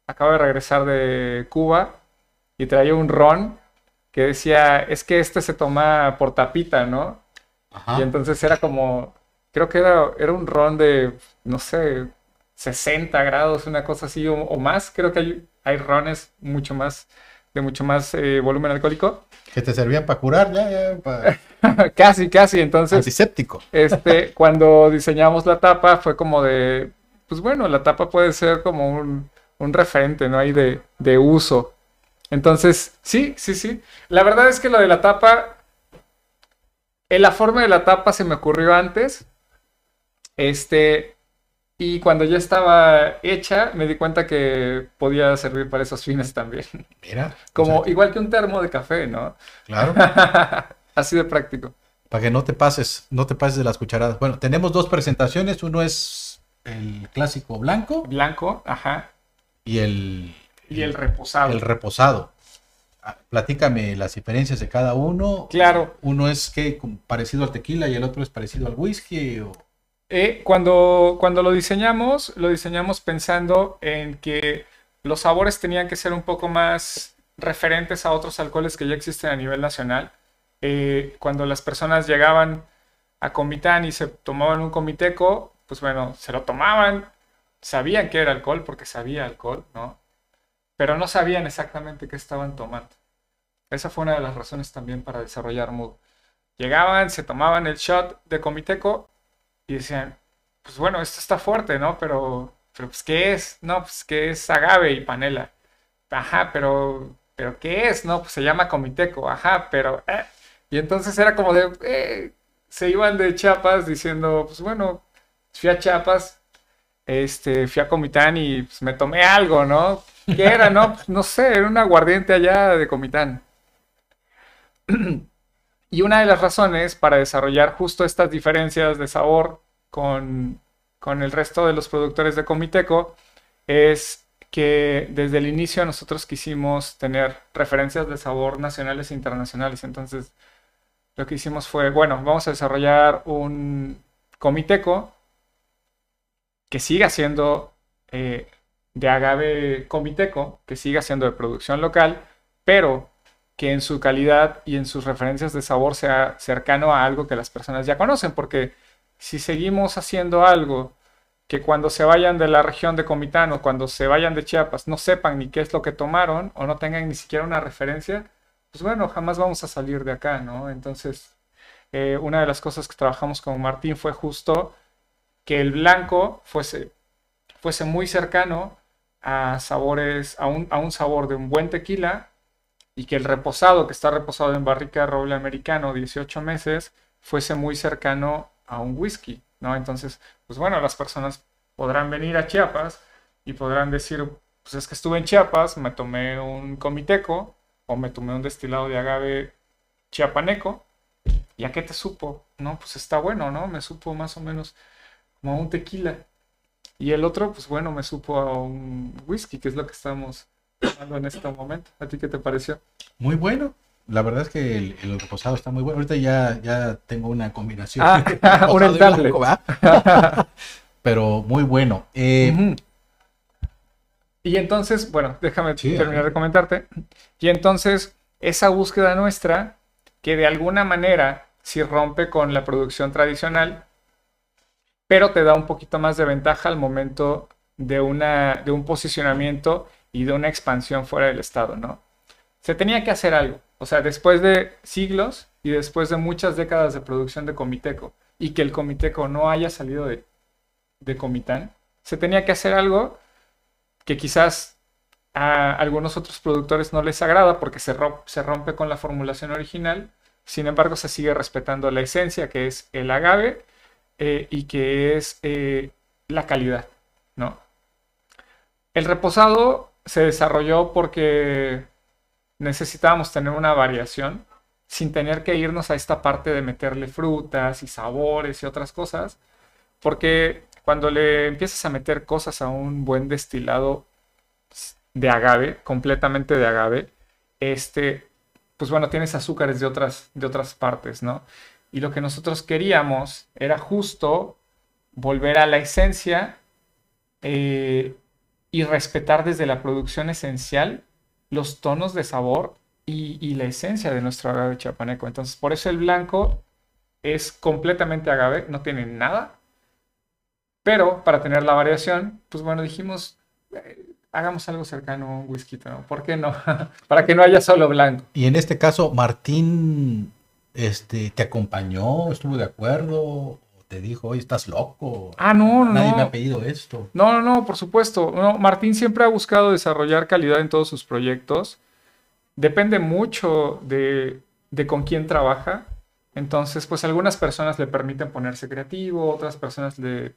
Acaba de regresar de Cuba y traía un ron que decía, es que este se toma por tapita, ¿no? Ajá. Y entonces era como, creo que era, era un ron de, no sé, 60 grados, una cosa así, o, más. Creo que hay, hay rones mucho más, de mucho más eh, volumen alcohólico. Que te servían para curar, ya, [laughs] casi, casi. Entonces. Antiséptico. Este, [laughs] cuando diseñamos la tapa, fue como de. Pues bueno, la tapa puede ser como un, un referente, ¿no? Hay de, de uso. Entonces, sí, sí, sí. La verdad es que lo de la tapa. En la forma de la tapa se me ocurrió antes. Este. Y cuando ya estaba hecha, me di cuenta que podía servir para esos fines también. Mira. Como igual que un termo de café, ¿no? Claro. [laughs] Así de práctico. Para que no te pases, no te pases de las cucharadas. Bueno, tenemos dos presentaciones. Uno es el clásico blanco. Blanco, ajá. Y el. Y el reposado. El reposado. Ah, platícame las diferencias de cada uno. Claro. Uno es que parecido al tequila y el otro es parecido al whisky. O... Eh, cuando, cuando lo diseñamos, lo diseñamos pensando en que los sabores tenían que ser un poco más referentes a otros alcoholes que ya existen a nivel nacional. Eh, cuando las personas llegaban a Comitán y se tomaban un comiteco, pues bueno, se lo tomaban, sabían que era alcohol porque sabía alcohol, ¿no? Pero no sabían exactamente qué estaban tomando. Esa fue una de las razones también para desarrollar Mood. Llegaban, se tomaban el shot de comiteco y decían, pues bueno, esto está fuerte, ¿no? Pero, pero pues, ¿qué es? No, pues, ¿qué es agave y panela? Ajá, pero, pero ¿qué es? No, pues se llama comiteco, ajá, pero... Eh. Y entonces era como de, eh, se iban de Chiapas diciendo, pues bueno, fui a Chiapas, este, fui a Comitán y pues, me tomé algo, ¿no? ¿Qué era, no? Pues, no sé, era un aguardiente allá de Comitán. [clears throat] Y una de las razones para desarrollar justo estas diferencias de sabor con, con el resto de los productores de Comiteco es que desde el inicio nosotros quisimos tener referencias de sabor nacionales e internacionales. Entonces, lo que hicimos fue, bueno, vamos a desarrollar un comiteco que siga siendo eh, de agave comiteco, que siga siendo de producción local, pero que en su calidad y en sus referencias de sabor sea cercano a algo que las personas ya conocen, porque si seguimos haciendo algo que cuando se vayan de la región de Comitán o cuando se vayan de Chiapas no sepan ni qué es lo que tomaron o no tengan ni siquiera una referencia, pues bueno, jamás vamos a salir de acá, ¿no? Entonces, eh, una de las cosas que trabajamos con Martín fue justo que el blanco fuese, fuese muy cercano a sabores, a un, a un sabor de un buen tequila y que el reposado, que está reposado en barrica de roble americano 18 meses, fuese muy cercano a un whisky, ¿no? Entonces, pues bueno, las personas podrán venir a Chiapas y podrán decir, pues es que estuve en Chiapas, me tomé un comiteco o me tomé un destilado de agave chiapaneco, ¿y a qué te supo? No, pues está bueno, ¿no? Me supo más o menos como a un tequila. Y el otro, pues bueno, me supo a un whisky, que es lo que estamos en este momento. ¿A ti qué te pareció? Muy bueno. La verdad es que el, reposado está muy bueno. Ahorita ya, ya tengo una combinación. Ah, [laughs] un ensamble. [laughs] Pero muy bueno. Eh, y entonces, bueno, déjame terminar de comentarte. Y entonces, esa búsqueda nuestra, que de alguna manera sí rompe con la producción tradicional, pero te da un poquito más de ventaja al momento de, una, de un posicionamiento y de una expansión fuera del Estado, ¿no? Se tenía que hacer algo. O sea, después de siglos y después de muchas décadas de producción de Comiteco y que el Comiteco no haya salido de, Comitán, se tenía que hacer algo que quizás a algunos otros productores no les agrada porque se, se rompe con la formulación original, sin embargo se sigue respetando la esencia que es el agave eh, y que es eh, la calidad, ¿no? El reposado se desarrolló porque necesitábamos tener una variación sin tener que irnos a esta parte de meterle frutas y sabores y otras cosas, porque cuando le empiezas a meter cosas a un buen destilado de agave, completamente de agave, este, pues bueno, tienes azúcares de otras, de otras partes, ¿no? Y lo que nosotros queríamos era justo volver a la esencia eh, y respetar desde la producción esencial los tonos de sabor y, la esencia de nuestro agave chapaneco. Entonces, por eso el blanco es completamente agave, no tiene nada. Pero para tener la variación, pues bueno, dijimos, eh, hagamos algo cercano a un whisky, ¿no? ¿Por qué no? [laughs] para que no haya solo blanco. Y en este caso, Martín este, te acompañó, estuvo de acuerdo, te dijo, oye, estás loco. Ah, no, no. Nadie me ha pedido esto. No, no, no, por supuesto. No, Martín siempre ha buscado desarrollar calidad en todos sus proyectos. Depende mucho de, de con quién trabaja. Entonces, pues algunas personas le permiten ponerse creativo, otras personas le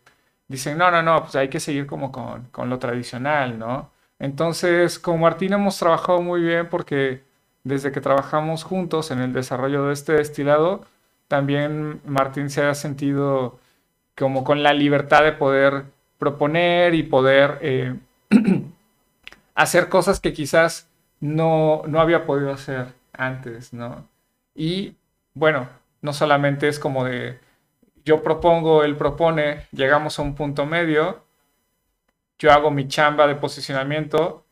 dicen, no, no, no, pues hay que seguir como con, con lo tradicional, ¿no? Entonces, con Martín hemos trabajado muy bien porque desde que trabajamos juntos en el desarrollo de este destilado, también Martín se ha sentido como con la libertad de poder proponer y poder eh, [clears throat] hacer cosas que quizás no, no había podido hacer antes, ¿no? Y bueno, no solamente es como de yo propongo, él propone, llegamos a un punto medio, yo hago mi chamba de posicionamiento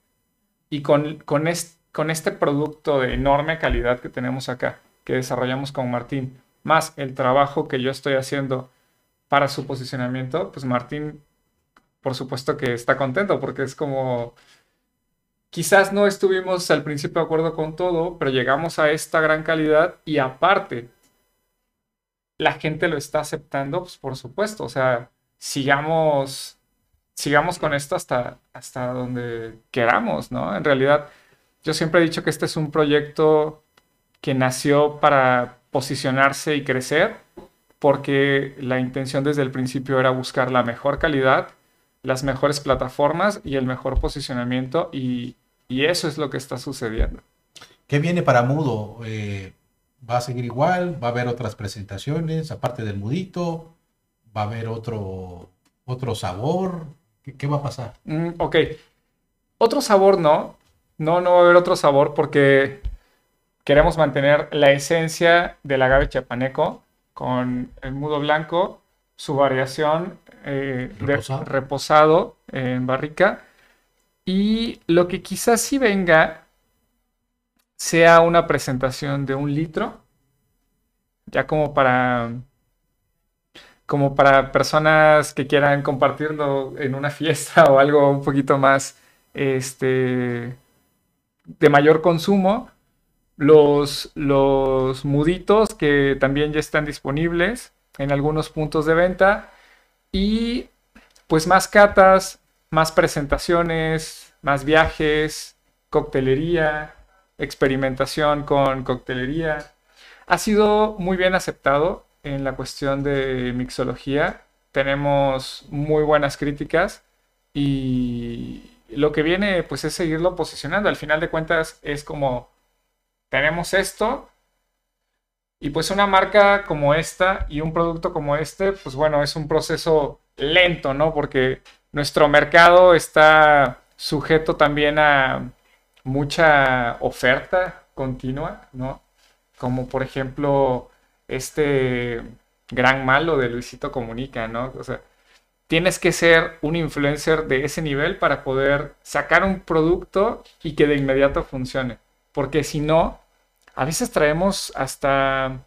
y con, con, con este producto de enorme calidad que tenemos acá, que desarrollamos con Martín, más el trabajo que yo estoy haciendo para su posicionamiento, pues Martín, por supuesto que está contento porque es como, quizás no estuvimos al principio de acuerdo con todo, pero llegamos a esta gran calidad y aparte, la gente lo está aceptando, pues por supuesto, o sea, sigamos, sigamos con esto hasta, hasta donde queramos, ¿no? En realidad, yo siempre he dicho que este es un proyecto que nació para posicionarse y crecer, porque la intención desde el principio era buscar la mejor calidad, las mejores plataformas y el mejor posicionamiento, y, eso es lo que está sucediendo. ¿Qué viene para Mudo? Eh, ¿Va a seguir igual? ¿Va a haber otras presentaciones aparte del Mudito? ¿Va a haber otro, otro sabor? ¿Qué, va a pasar? Mm, ok. Otro sabor no. No, no va a haber otro sabor porque queremos mantener la esencia del agave chapaneco con el mudo blanco, su variación eh, reposado. en barrica. Y lo que quizás sí venga sea una presentación de un litro, ya como para como para personas que quieran compartirlo en una fiesta o algo un poquito más este de mayor consumo los, los muditos que también ya están disponibles en algunos puntos de venta y pues más catas, más presentaciones, más viajes, coctelería, experimentación con coctelería. Ha sido muy bien aceptado en la cuestión de mixología. Tenemos muy buenas críticas y lo que viene pues es seguirlo posicionando. Al final de cuentas es como tenemos esto y pues una marca como esta y un producto como este, pues bueno, es un proceso lento, ¿no? Porque nuestro mercado está sujeto también a mucha oferta continua, ¿no? Como por ejemplo este gran malo de Luisito Comunica, ¿no? O sea, tienes que ser un influencer de ese nivel para poder sacar un producto y que de inmediato funcione porque si no, a veces traemos hasta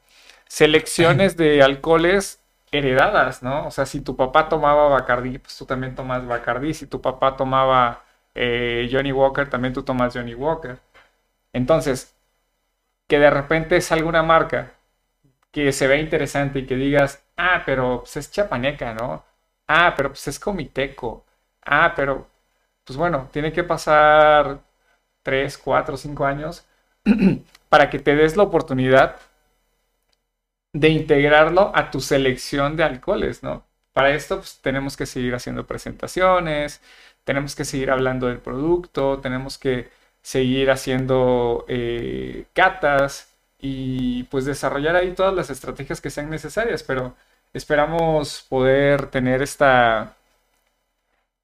selecciones de alcoholes heredadas, ¿no? O sea, si tu papá tomaba Bacardi, pues tú también tomas Bacardi. Si tu papá tomaba eh, Johnny Walker, también tú tomas Johnny Walker. Entonces, que de repente salga una marca que se ve interesante y que digas, ah, pero pues es chapaneca, ¿no? Ah, pero pues es comiteco. Ah, pero, pues bueno, tiene que pasar 3, 4, 5 años [clears throat] para que te des la oportunidad de integrarlo a tu selección de alcoholes, ¿no? Para esto pues, tenemos que seguir haciendo presentaciones, tenemos que seguir hablando del producto, tenemos que seguir haciendo eh, catas y pues desarrollar ahí todas las estrategias que sean necesarias, pero esperamos poder tener esta,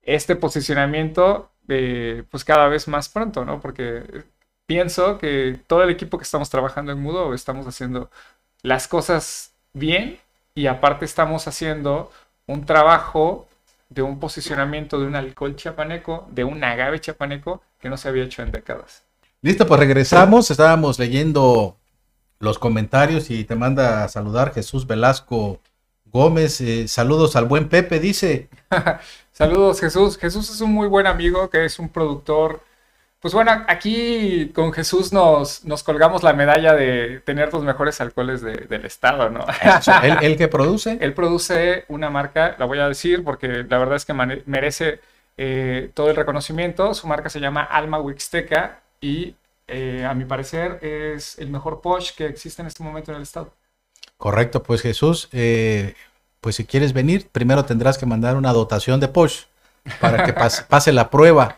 este posicionamiento eh, pues cada vez más pronto, ¿no? Porque pienso que todo el equipo que estamos trabajando en Mudo estamos haciendo las cosas bien y aparte estamos haciendo un trabajo de un posicionamiento de un alcohol chapaneco, de un agave chapaneco que no se había hecho en décadas. Listo, pues regresamos. Estábamos leyendo los comentarios y te manda a saludar Jesús Velasco Gómez. Eh, saludos al buen Pepe, dice. [laughs] saludos Jesús. Jesús es un muy buen amigo que es un productor pues bueno, aquí con Jesús nos, nos colgamos la medalla de tener los mejores alcoholes del estado, ¿no? ¿El, ¿El, que produce? [laughs] Él produce una marca, la voy a decir porque la verdad es que merece eh, todo el reconocimiento. Su marca se llama Alma Wixteca y eh, a mi parecer es el mejor posh que existe en este momento en el estado. Correcto, pues Jesús, eh, pues si quieres venir, primero tendrás que mandar una dotación de posh para que [laughs] pase la prueba.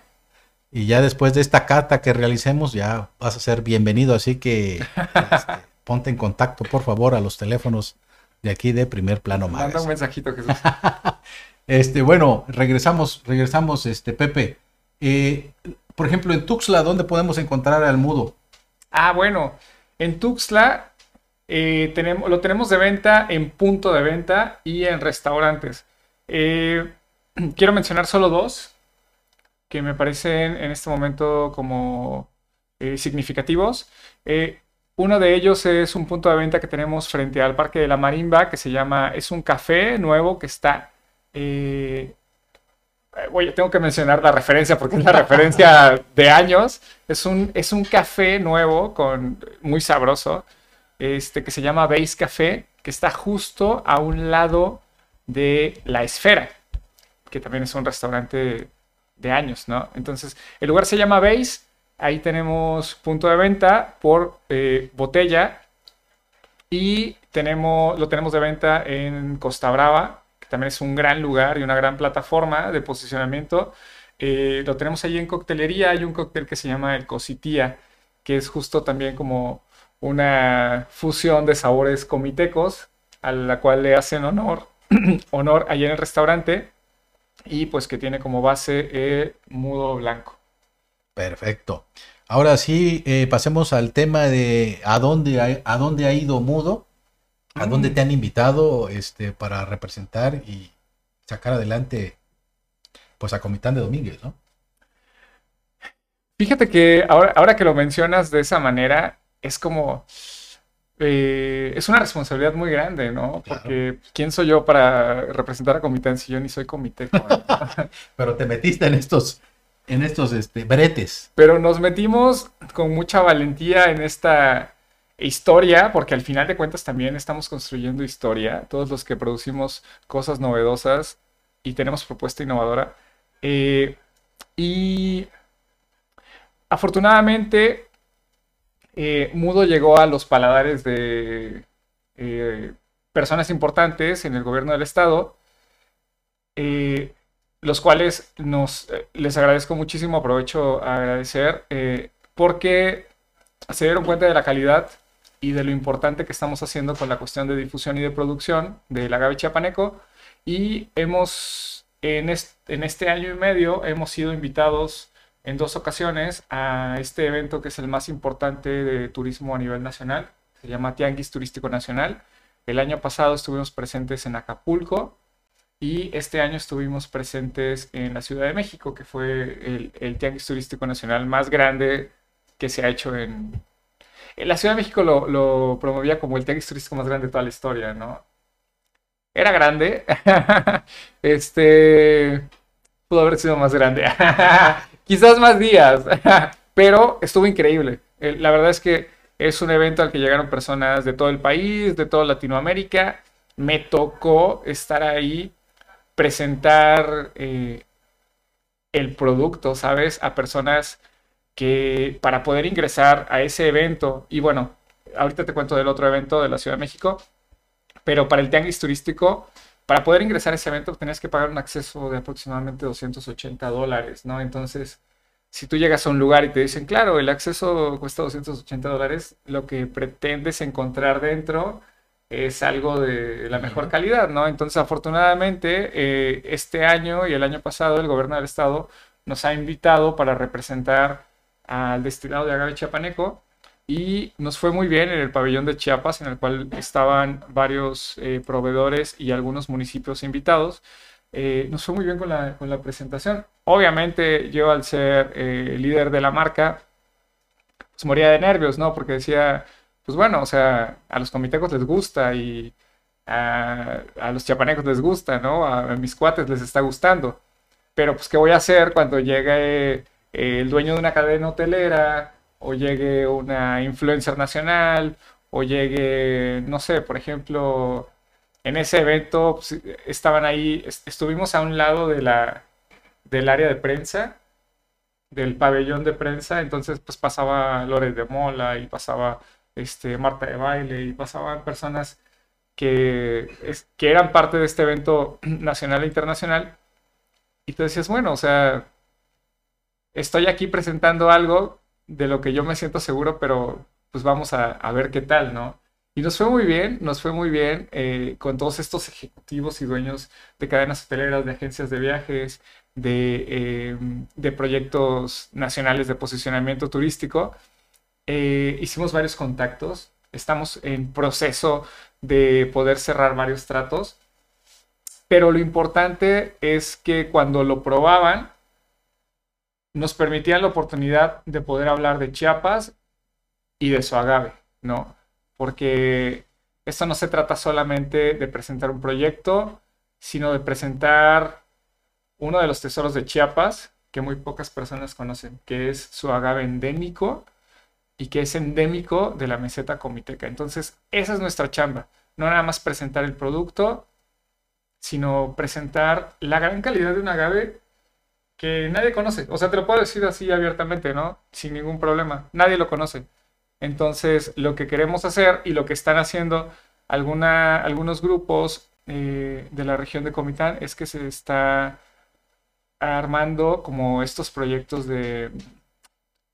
Y ya después de esta cata que realicemos, ya vas a ser bienvenido. Así que este, ponte en contacto, por favor, a los teléfonos de aquí de primer plano más. Manda un mensajito, Jesús. [laughs] este, bueno, regresamos, regresamos, este, Pepe. Eh, por ejemplo, en Tuxtla, ¿dónde podemos encontrar al mudo? Ah, bueno, en Tuxtla eh, tenemos, lo tenemos de venta en punto de venta y en restaurantes. Eh, [clears throat] quiero mencionar solo dos que me parecen en este momento como eh, significativos. Uno de ellos es un punto de venta que tenemos frente al Parque de la Marimba que se llama, es un café nuevo que está... Eh, oye, tengo que mencionar la referencia porque es la [laughs] referencia de años. Es un, es un café nuevo, con, muy sabroso, este, que se llama Base Café, que está justo a un lado de La Esfera, que también es un restaurante de años, ¿no? Entonces, el lugar se llama Base, ahí tenemos punto de venta por eh, botella y tenemos, lo tenemos de venta en Costa Brava, que también es un gran lugar y una gran plataforma de posicionamiento. Eh, lo tenemos ahí en coctelería, hay un cóctel que se llama el Cositía, que es justo también como una fusión de sabores comitecos, a la cual le hacen honor, [clears throat] honor allí en el restaurante y pues que tiene como base el mudo blanco. Perfecto. Ahora sí, eh, pasemos al tema de a dónde ha, a dónde ha ido mudo, a dónde mm. te han invitado este, para representar y sacar adelante pues a Comitán de Domínguez, ¿no? Fíjate que ahora, ahora que lo mencionas de esa manera, es como, eh, es una responsabilidad muy grande, ¿no? Porque ¿quién soy yo para representar a Comité si yo ni soy comité? [laughs] Pero te metiste en estos, en estos este, bretes. Pero nos metimos con mucha valentía en esta historia, porque al final de cuentas también estamos construyendo historia, todos los que producimos cosas novedosas y tenemos propuesta innovadora. Eh, y afortunadamente eh, Mudo llegó a los paladares de eh, personas importantes en el gobierno del estado, eh, los cuales nos, les agradezco muchísimo, aprovecho a agradecer, porque se dieron cuenta de la calidad y de lo importante que estamos haciendo con la cuestión de difusión y de producción del agave chiapaneco. Y hemos, en este año y medio, hemos sido invitados en dos ocasiones a este evento que es el más importante de turismo a nivel nacional. Se llama Tianguis Turístico Nacional. El año pasado estuvimos presentes en Acapulco y este año estuvimos presentes en la Ciudad de México, que fue el, Tianguis Turístico Nacional más grande que se ha hecho en... la Ciudad de México lo, lo, promovía como el Tianguis Turístico más grande de toda la historia, ¿no? era grande. [laughs] este, pudo haber sido más grande. [laughs] Quizás más días, [laughs] pero estuvo increíble. La verdad es que es un evento al que llegaron personas de todo el país, de toda Latinoamérica. Me tocó estar ahí, presentar eh, el producto, ¿sabes? A personas que para poder ingresar a ese evento, y bueno, ahorita te cuento del otro evento de la Ciudad de México, pero para el tianguis turístico, para poder ingresar a ese evento tenías que pagar un acceso de aproximadamente 280 dólares, ¿no? Entonces, si tú llegas a un lugar y te dicen, claro, el acceso cuesta 280 dólares, lo que pretendes encontrar dentro es algo de la mejor calidad, ¿no? Entonces, afortunadamente, eh, este año y el año pasado, el gobierno del estado nos ha invitado para representar al destilado de agave chiapaneco y nos fue muy bien en el pabellón de Chiapas, en el cual estaban varios eh, proveedores y algunos municipios invitados. Eh, nos fue muy bien con la, con la, presentación. Obviamente yo al ser líder de la marca, pues moría de nervios, ¿no? Porque decía, pues bueno, o sea, a los comitecos les gusta y a, los chiapanecos les gusta, ¿no? A, mis cuates les está gustando. Pero pues, ¿qué voy a hacer cuando llegue eh, el dueño de una cadena hotelera o llegue una influencer nacional o llegue, no sé, por ejemplo, en ese evento pues, estaban ahí, estuvimos a un lado de la, del área de prensa, del pabellón de prensa, entonces pues pasaba Lores de Mola y pasaba este, Marta de Baile y pasaban personas que, que eran parte de este evento [clears throat] nacional e internacional. Y tú decías, bueno, o sea, estoy aquí presentando algo de lo que yo me siento seguro, pero pues vamos a, ver qué tal, ¿no? Y nos fue muy bien, nos fue muy bien eh, con todos estos ejecutivos y dueños de cadenas hoteleras, de agencias de viajes, de, em, de proyectos nacionales de posicionamiento turístico. Eh, hicimos varios contactos, estamos en proceso de poder cerrar varios tratos, pero lo importante es que cuando lo probaban, nos permitían la oportunidad de poder hablar de Chiapas y de su agave, ¿no? Porque esto no se trata solamente de presentar un proyecto, sino de presentar uno de los tesoros de Chiapas que muy pocas personas conocen, que es su agave endémico y que es endémico de la meseta comiteca. Entonces, esa es nuestra chamba. No nada más presentar el producto, sino presentar la gran calidad de un agave que nadie conoce. O sea, te lo puedo decir así abiertamente, ¿no? Sin ningún problema. Nadie lo conoce. Entonces, lo que queremos hacer y lo que están haciendo algunos grupos eh, de la región de Comitán es que se está armando como estos proyectos de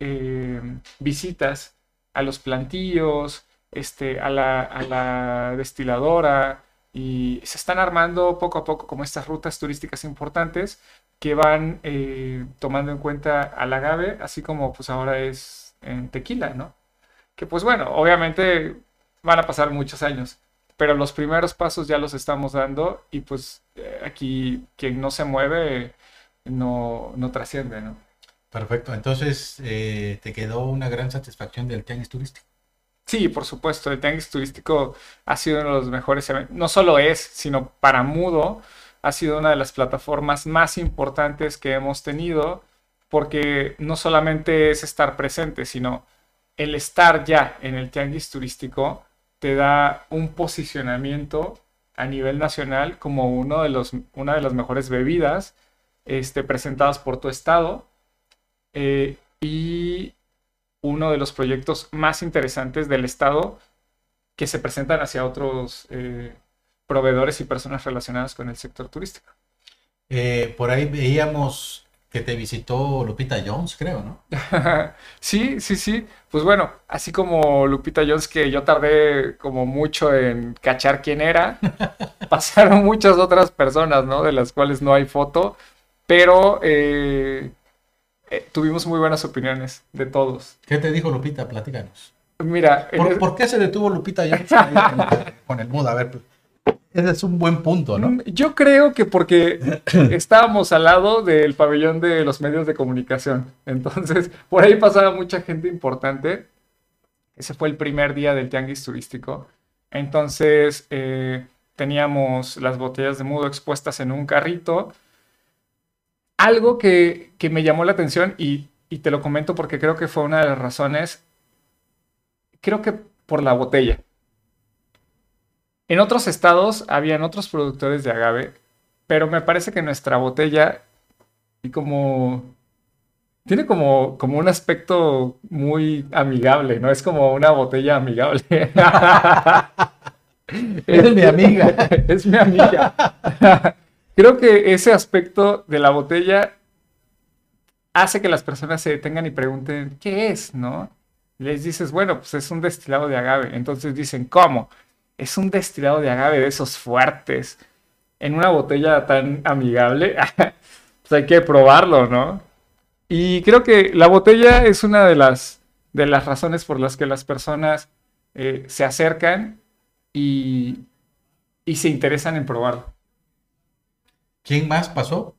eh, visitas a los plantillos, este, a, la, destiladora, y se están armando poco a poco como estas rutas turísticas importantes que van eh, tomando en cuenta al agave, así como pues ahora es en tequila, ¿no? Que pues bueno, obviamente van a pasar muchos años, pero los primeros pasos ya los estamos dando y pues eh, aquí quien no se mueve no, no trasciende, ¿no? Perfecto, entonces eh, te quedó una gran satisfacción del tianguis turístico. Sí, por supuesto, el tianguis turístico ha sido uno de los mejores eventos, no solo es, sino para Mudo ha sido una de las plataformas más importantes que hemos tenido, porque no solamente es estar presente, sino el estar ya en el tianguis turístico te da un posicionamiento a nivel nacional como uno de los, una de las mejores bebidas este, presentadas por tu estado eh, y uno de los proyectos más interesantes del Estado que se presentan hacia otros eh, proveedores y personas relacionadas con el sector turístico. Eh, por ahí veíamos que te visitó Lupita Jones, creo, ¿no? [laughs] sí, sí, sí. Pues bueno, así como Lupita Jones, que yo tardé como mucho en cachar quién era, [laughs] pasaron muchas otras personas, ¿no? De las cuales no hay foto, pero eh, tuvimos muy buenas opiniones de todos. ¿Qué te dijo Lupita? Platícanos. Mira, ¿Por, qué se detuvo Lupita ya con el mood? A ver, ese es un buen punto, ¿no? Mm, yo creo que porque [coughs] estábamos al lado del pabellón de los medios de comunicación. Entonces, [laughs] por ahí pasaba mucha gente importante. Ese fue el primer día del tianguis turístico. Entonces, eh, teníamos las botellas de mudo expuestas en un carrito. Algo que, que me llamó la atención y, y te lo comento porque creo que fue una de las razones, creo que por la botella. En otros estados habían otros productores de agave, pero me parece que nuestra botella y como tiene como, como un aspecto muy amigable, ¿no? Es como una botella amigable. [laughs] es mi amiga. [laughs] es mi amiga. [laughs] Creo que ese aspecto de la botella hace que las personas se detengan y pregunten, ¿qué es? ¿No? Les dices, bueno, pues es un destilado de agave. Entonces dicen, ¿cómo? Es un destilado de agave de esos fuertes. En una botella tan amigable, [laughs] pues hay que probarlo, ¿no? Y creo que la botella es una de las, de las razones por las que las personas eh, se acercan y, y, se interesan en probarlo. ¿Quién más pasó?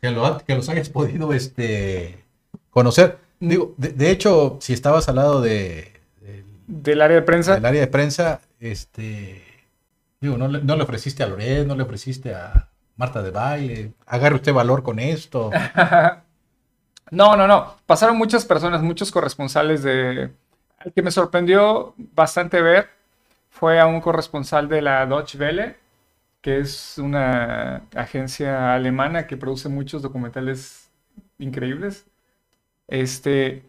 Que, que los hayas podido este, conocer. Digo, de, hecho, si estabas al lado de, del área de prensa. Del área de prensa, este, digo, no, le ofreciste a Loret, no le ofreciste a Marta de Baile, agarre usted valor con esto. [laughs] No, no, no. Pasaron muchas personas, muchos corresponsales de... El que me sorprendió bastante ver fue a un corresponsal de la Deutsche Welle, que es una agencia alemana que produce muchos documentales increíbles. Este,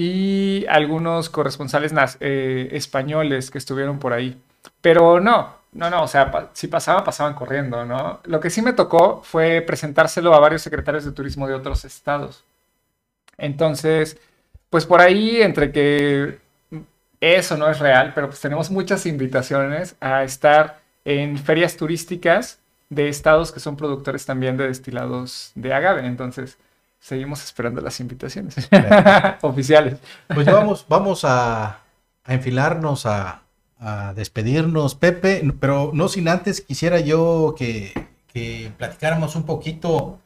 y algunos corresponsales eh, españoles que estuvieron por ahí. Pero no, no, no, o sea, si pasaba, pasaban corriendo, ¿no? Lo que sí me tocó fue presentárselo a varios secretarios de turismo de otros estados. Entonces, pues por ahí, entre que eso no es real, pero pues tenemos muchas invitaciones a estar en ferias turísticas de estados que son productores también de destilados de agave. Entonces, seguimos esperando las invitaciones [laughs] [laughs] oficiales. Pues vamos, vamos a, enfilarnos, a, despedirnos, Pepe, pero no sin antes quisiera yo que, que platicáramos un poquito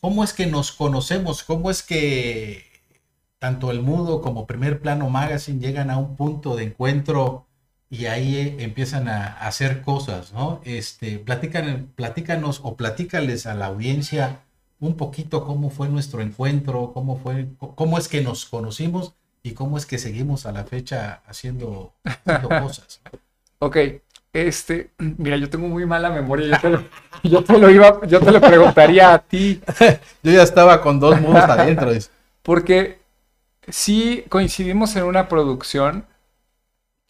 ¿Cómo es que nos conocemos? ¿Cómo es que tanto el Mudo como Primer Plano Magazine llegan a un punto de encuentro y ahí eh, empiezan a, hacer cosas, ¿no? Este, platican, platícanos o platícales a la audiencia un poquito cómo fue nuestro encuentro, cómo fue, cómo es que nos conocimos y cómo es que seguimos a la fecha haciendo, haciendo [laughs] cosas. Ok, este, [clears throat] mira, yo tengo muy mala memoria. [laughs] Yo te lo, iba, yo te lo preguntaría a ti. [laughs] yo ya estaba con dos mudos adentro. Porque sí coincidimos en una producción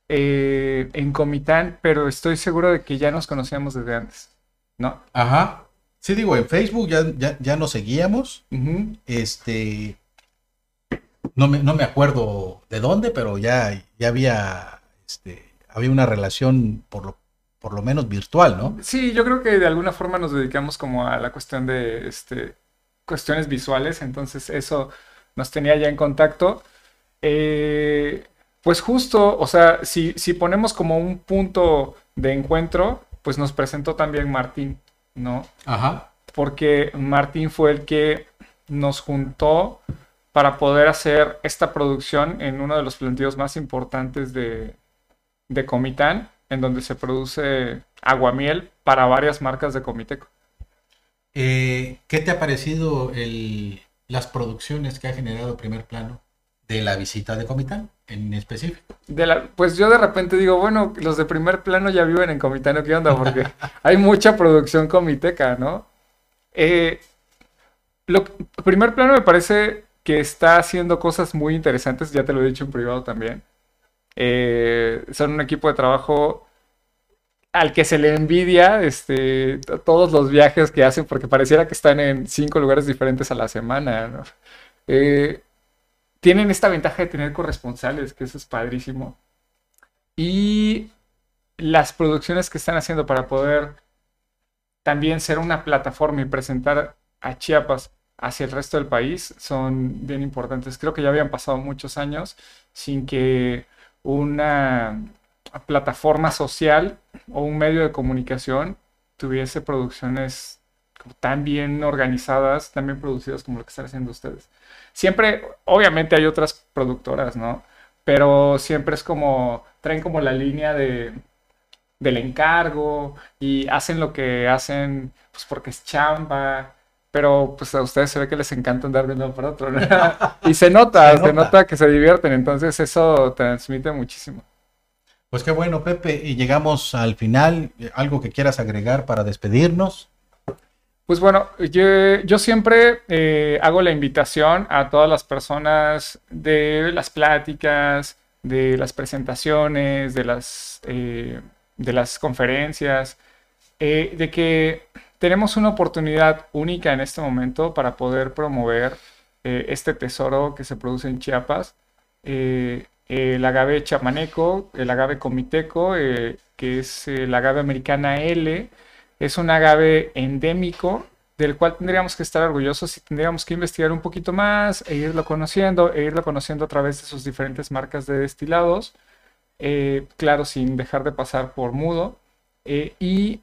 eh, en Comitán, pero estoy seguro de que ya nos conocíamos desde antes, ¿no? Ajá. Sí, digo, en Facebook ya, ya, nos seguíamos. Este. No me, no me acuerdo de dónde, pero ya, ya había este, había una relación por lo, por lo menos virtual, ¿no? Sí, yo creo que de alguna forma nos dedicamos como a la cuestión de este, cuestiones visuales, entonces eso nos tenía ya en contacto. Eh, pues justo, o sea, si, si ponemos como un punto de encuentro, pues nos presentó también Martín, ¿no? Ajá. Porque Martín fue el que nos juntó para poder hacer esta producción en uno de los plantíos más importantes de, de Comitán, en donde se produce aguamiel para varias marcas de Comiteco. Eh, ¿Qué te ha parecido el, las producciones que ha generado Primer Plano de la visita de Comitán en específico? De la, pues yo de repente digo, bueno, los de Primer Plano ya viven en Comitán, ¿qué onda? Porque [laughs] hay mucha producción comiteca, ¿no? Eh, lo, primer Plano me parece que está haciendo cosas muy interesantes, ya te lo he dicho en privado también. Eh, son un equipo de trabajo al que se le envidia este, todos los viajes que hacen, porque pareciera que están en cinco lugares diferentes a la semana. Eh, tienen esta ventaja de tener corresponsales, que eso es padrísimo. Y las producciones que están haciendo para poder también ser una plataforma y presentar a Chiapas hacia el resto del país son bien importantes. Creo que ya habían pasado muchos años sin que una plataforma social o un medio de comunicación tuviese producciones tan bien organizadas, tan bien producidas como lo que están haciendo ustedes. Siempre, obviamente hay otras productoras, ¿no? Pero siempre es como, traen como la línea de, del encargo y hacen lo que hacen pues porque es chamba, pero pues a ustedes se ve que les encanta andar de uno para otro. ¿no? [laughs] y se nota, se Se nota, nota. que se divierten, entonces eso transmite muchísimo. Pues qué bueno, Pepe. Y llegamos al final. ¿Algo que quieras agregar para despedirnos? Pues bueno, yo, siempre eh, hago la invitación a todas las personas de las pláticas, de las presentaciones, de las, eh, de las conferencias, eh, de que tenemos una oportunidad única en este momento para poder promover eh, este tesoro que se produce en Chiapas. El agave chapaneco, el agave comiteco, que es el agave americana L, es un agave endémico del cual tendríamos que estar orgullosos y tendríamos que investigar un poquito más e irlo conociendo, e irlo conociendo a través de sus diferentes marcas de destilados, eh, claro, sin dejar de pasar por mudo. Eh, y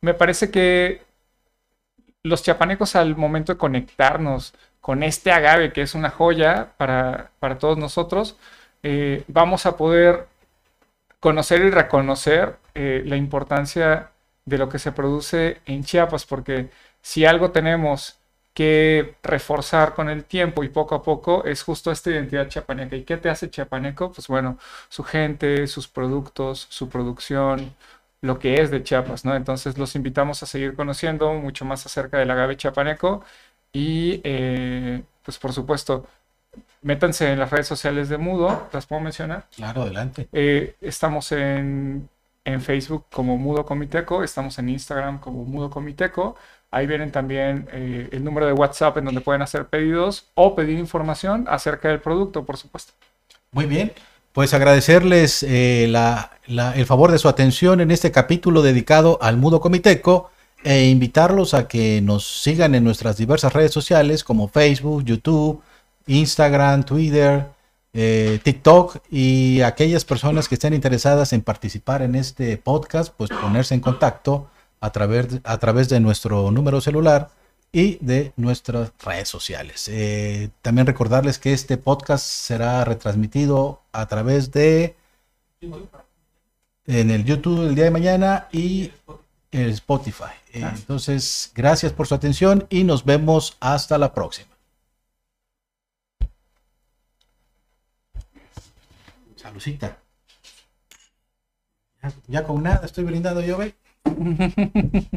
me parece que los chapanecos al momento de conectarnos con este agave, que es una joya para, para todos nosotros, eh, vamos a poder conocer y reconocer la importancia de lo que se produce en Chiapas, porque si algo tenemos que reforzar con el tiempo y poco a poco es justo esta identidad chiapaneca. ¿Y qué te hace chiapaneco? Pues bueno, su gente, sus productos, su producción, lo que es de Chiapas, ¿no? Entonces los invitamos a seguir conociendo mucho más acerca del agave chiapaneco y eh, pues por supuesto, métanse en las redes sociales de Mudo, ¿las puedo mencionar? Claro, adelante. Eh, estamos en, en Facebook como Mudo Comiteco, estamos en Instagram como Mudo Comiteco. Ahí vienen también eh, el número de WhatsApp en donde pueden hacer pedidos o pedir información acerca del producto, por supuesto. Muy bien. Pues agradecerles eh, la- el favor de su atención en este capítulo dedicado al Mudo Comiteco e invitarlos a que nos sigan en nuestras diversas redes sociales como Facebook, YouTube, Instagram, Twitter, eh, TikTok y aquellas personas que estén interesadas en participar en este podcast, pues ponerse en contacto a través, a través de nuestro número celular y de nuestras redes sociales. Eh, también recordarles que este podcast será retransmitido a través de en el YouTube el día de mañana y el Spotify. Eh. Entonces, gracias por su atención y nos vemos hasta la próxima. Salucita. Ya, con nada estoy brindando yo, ve. [laughs]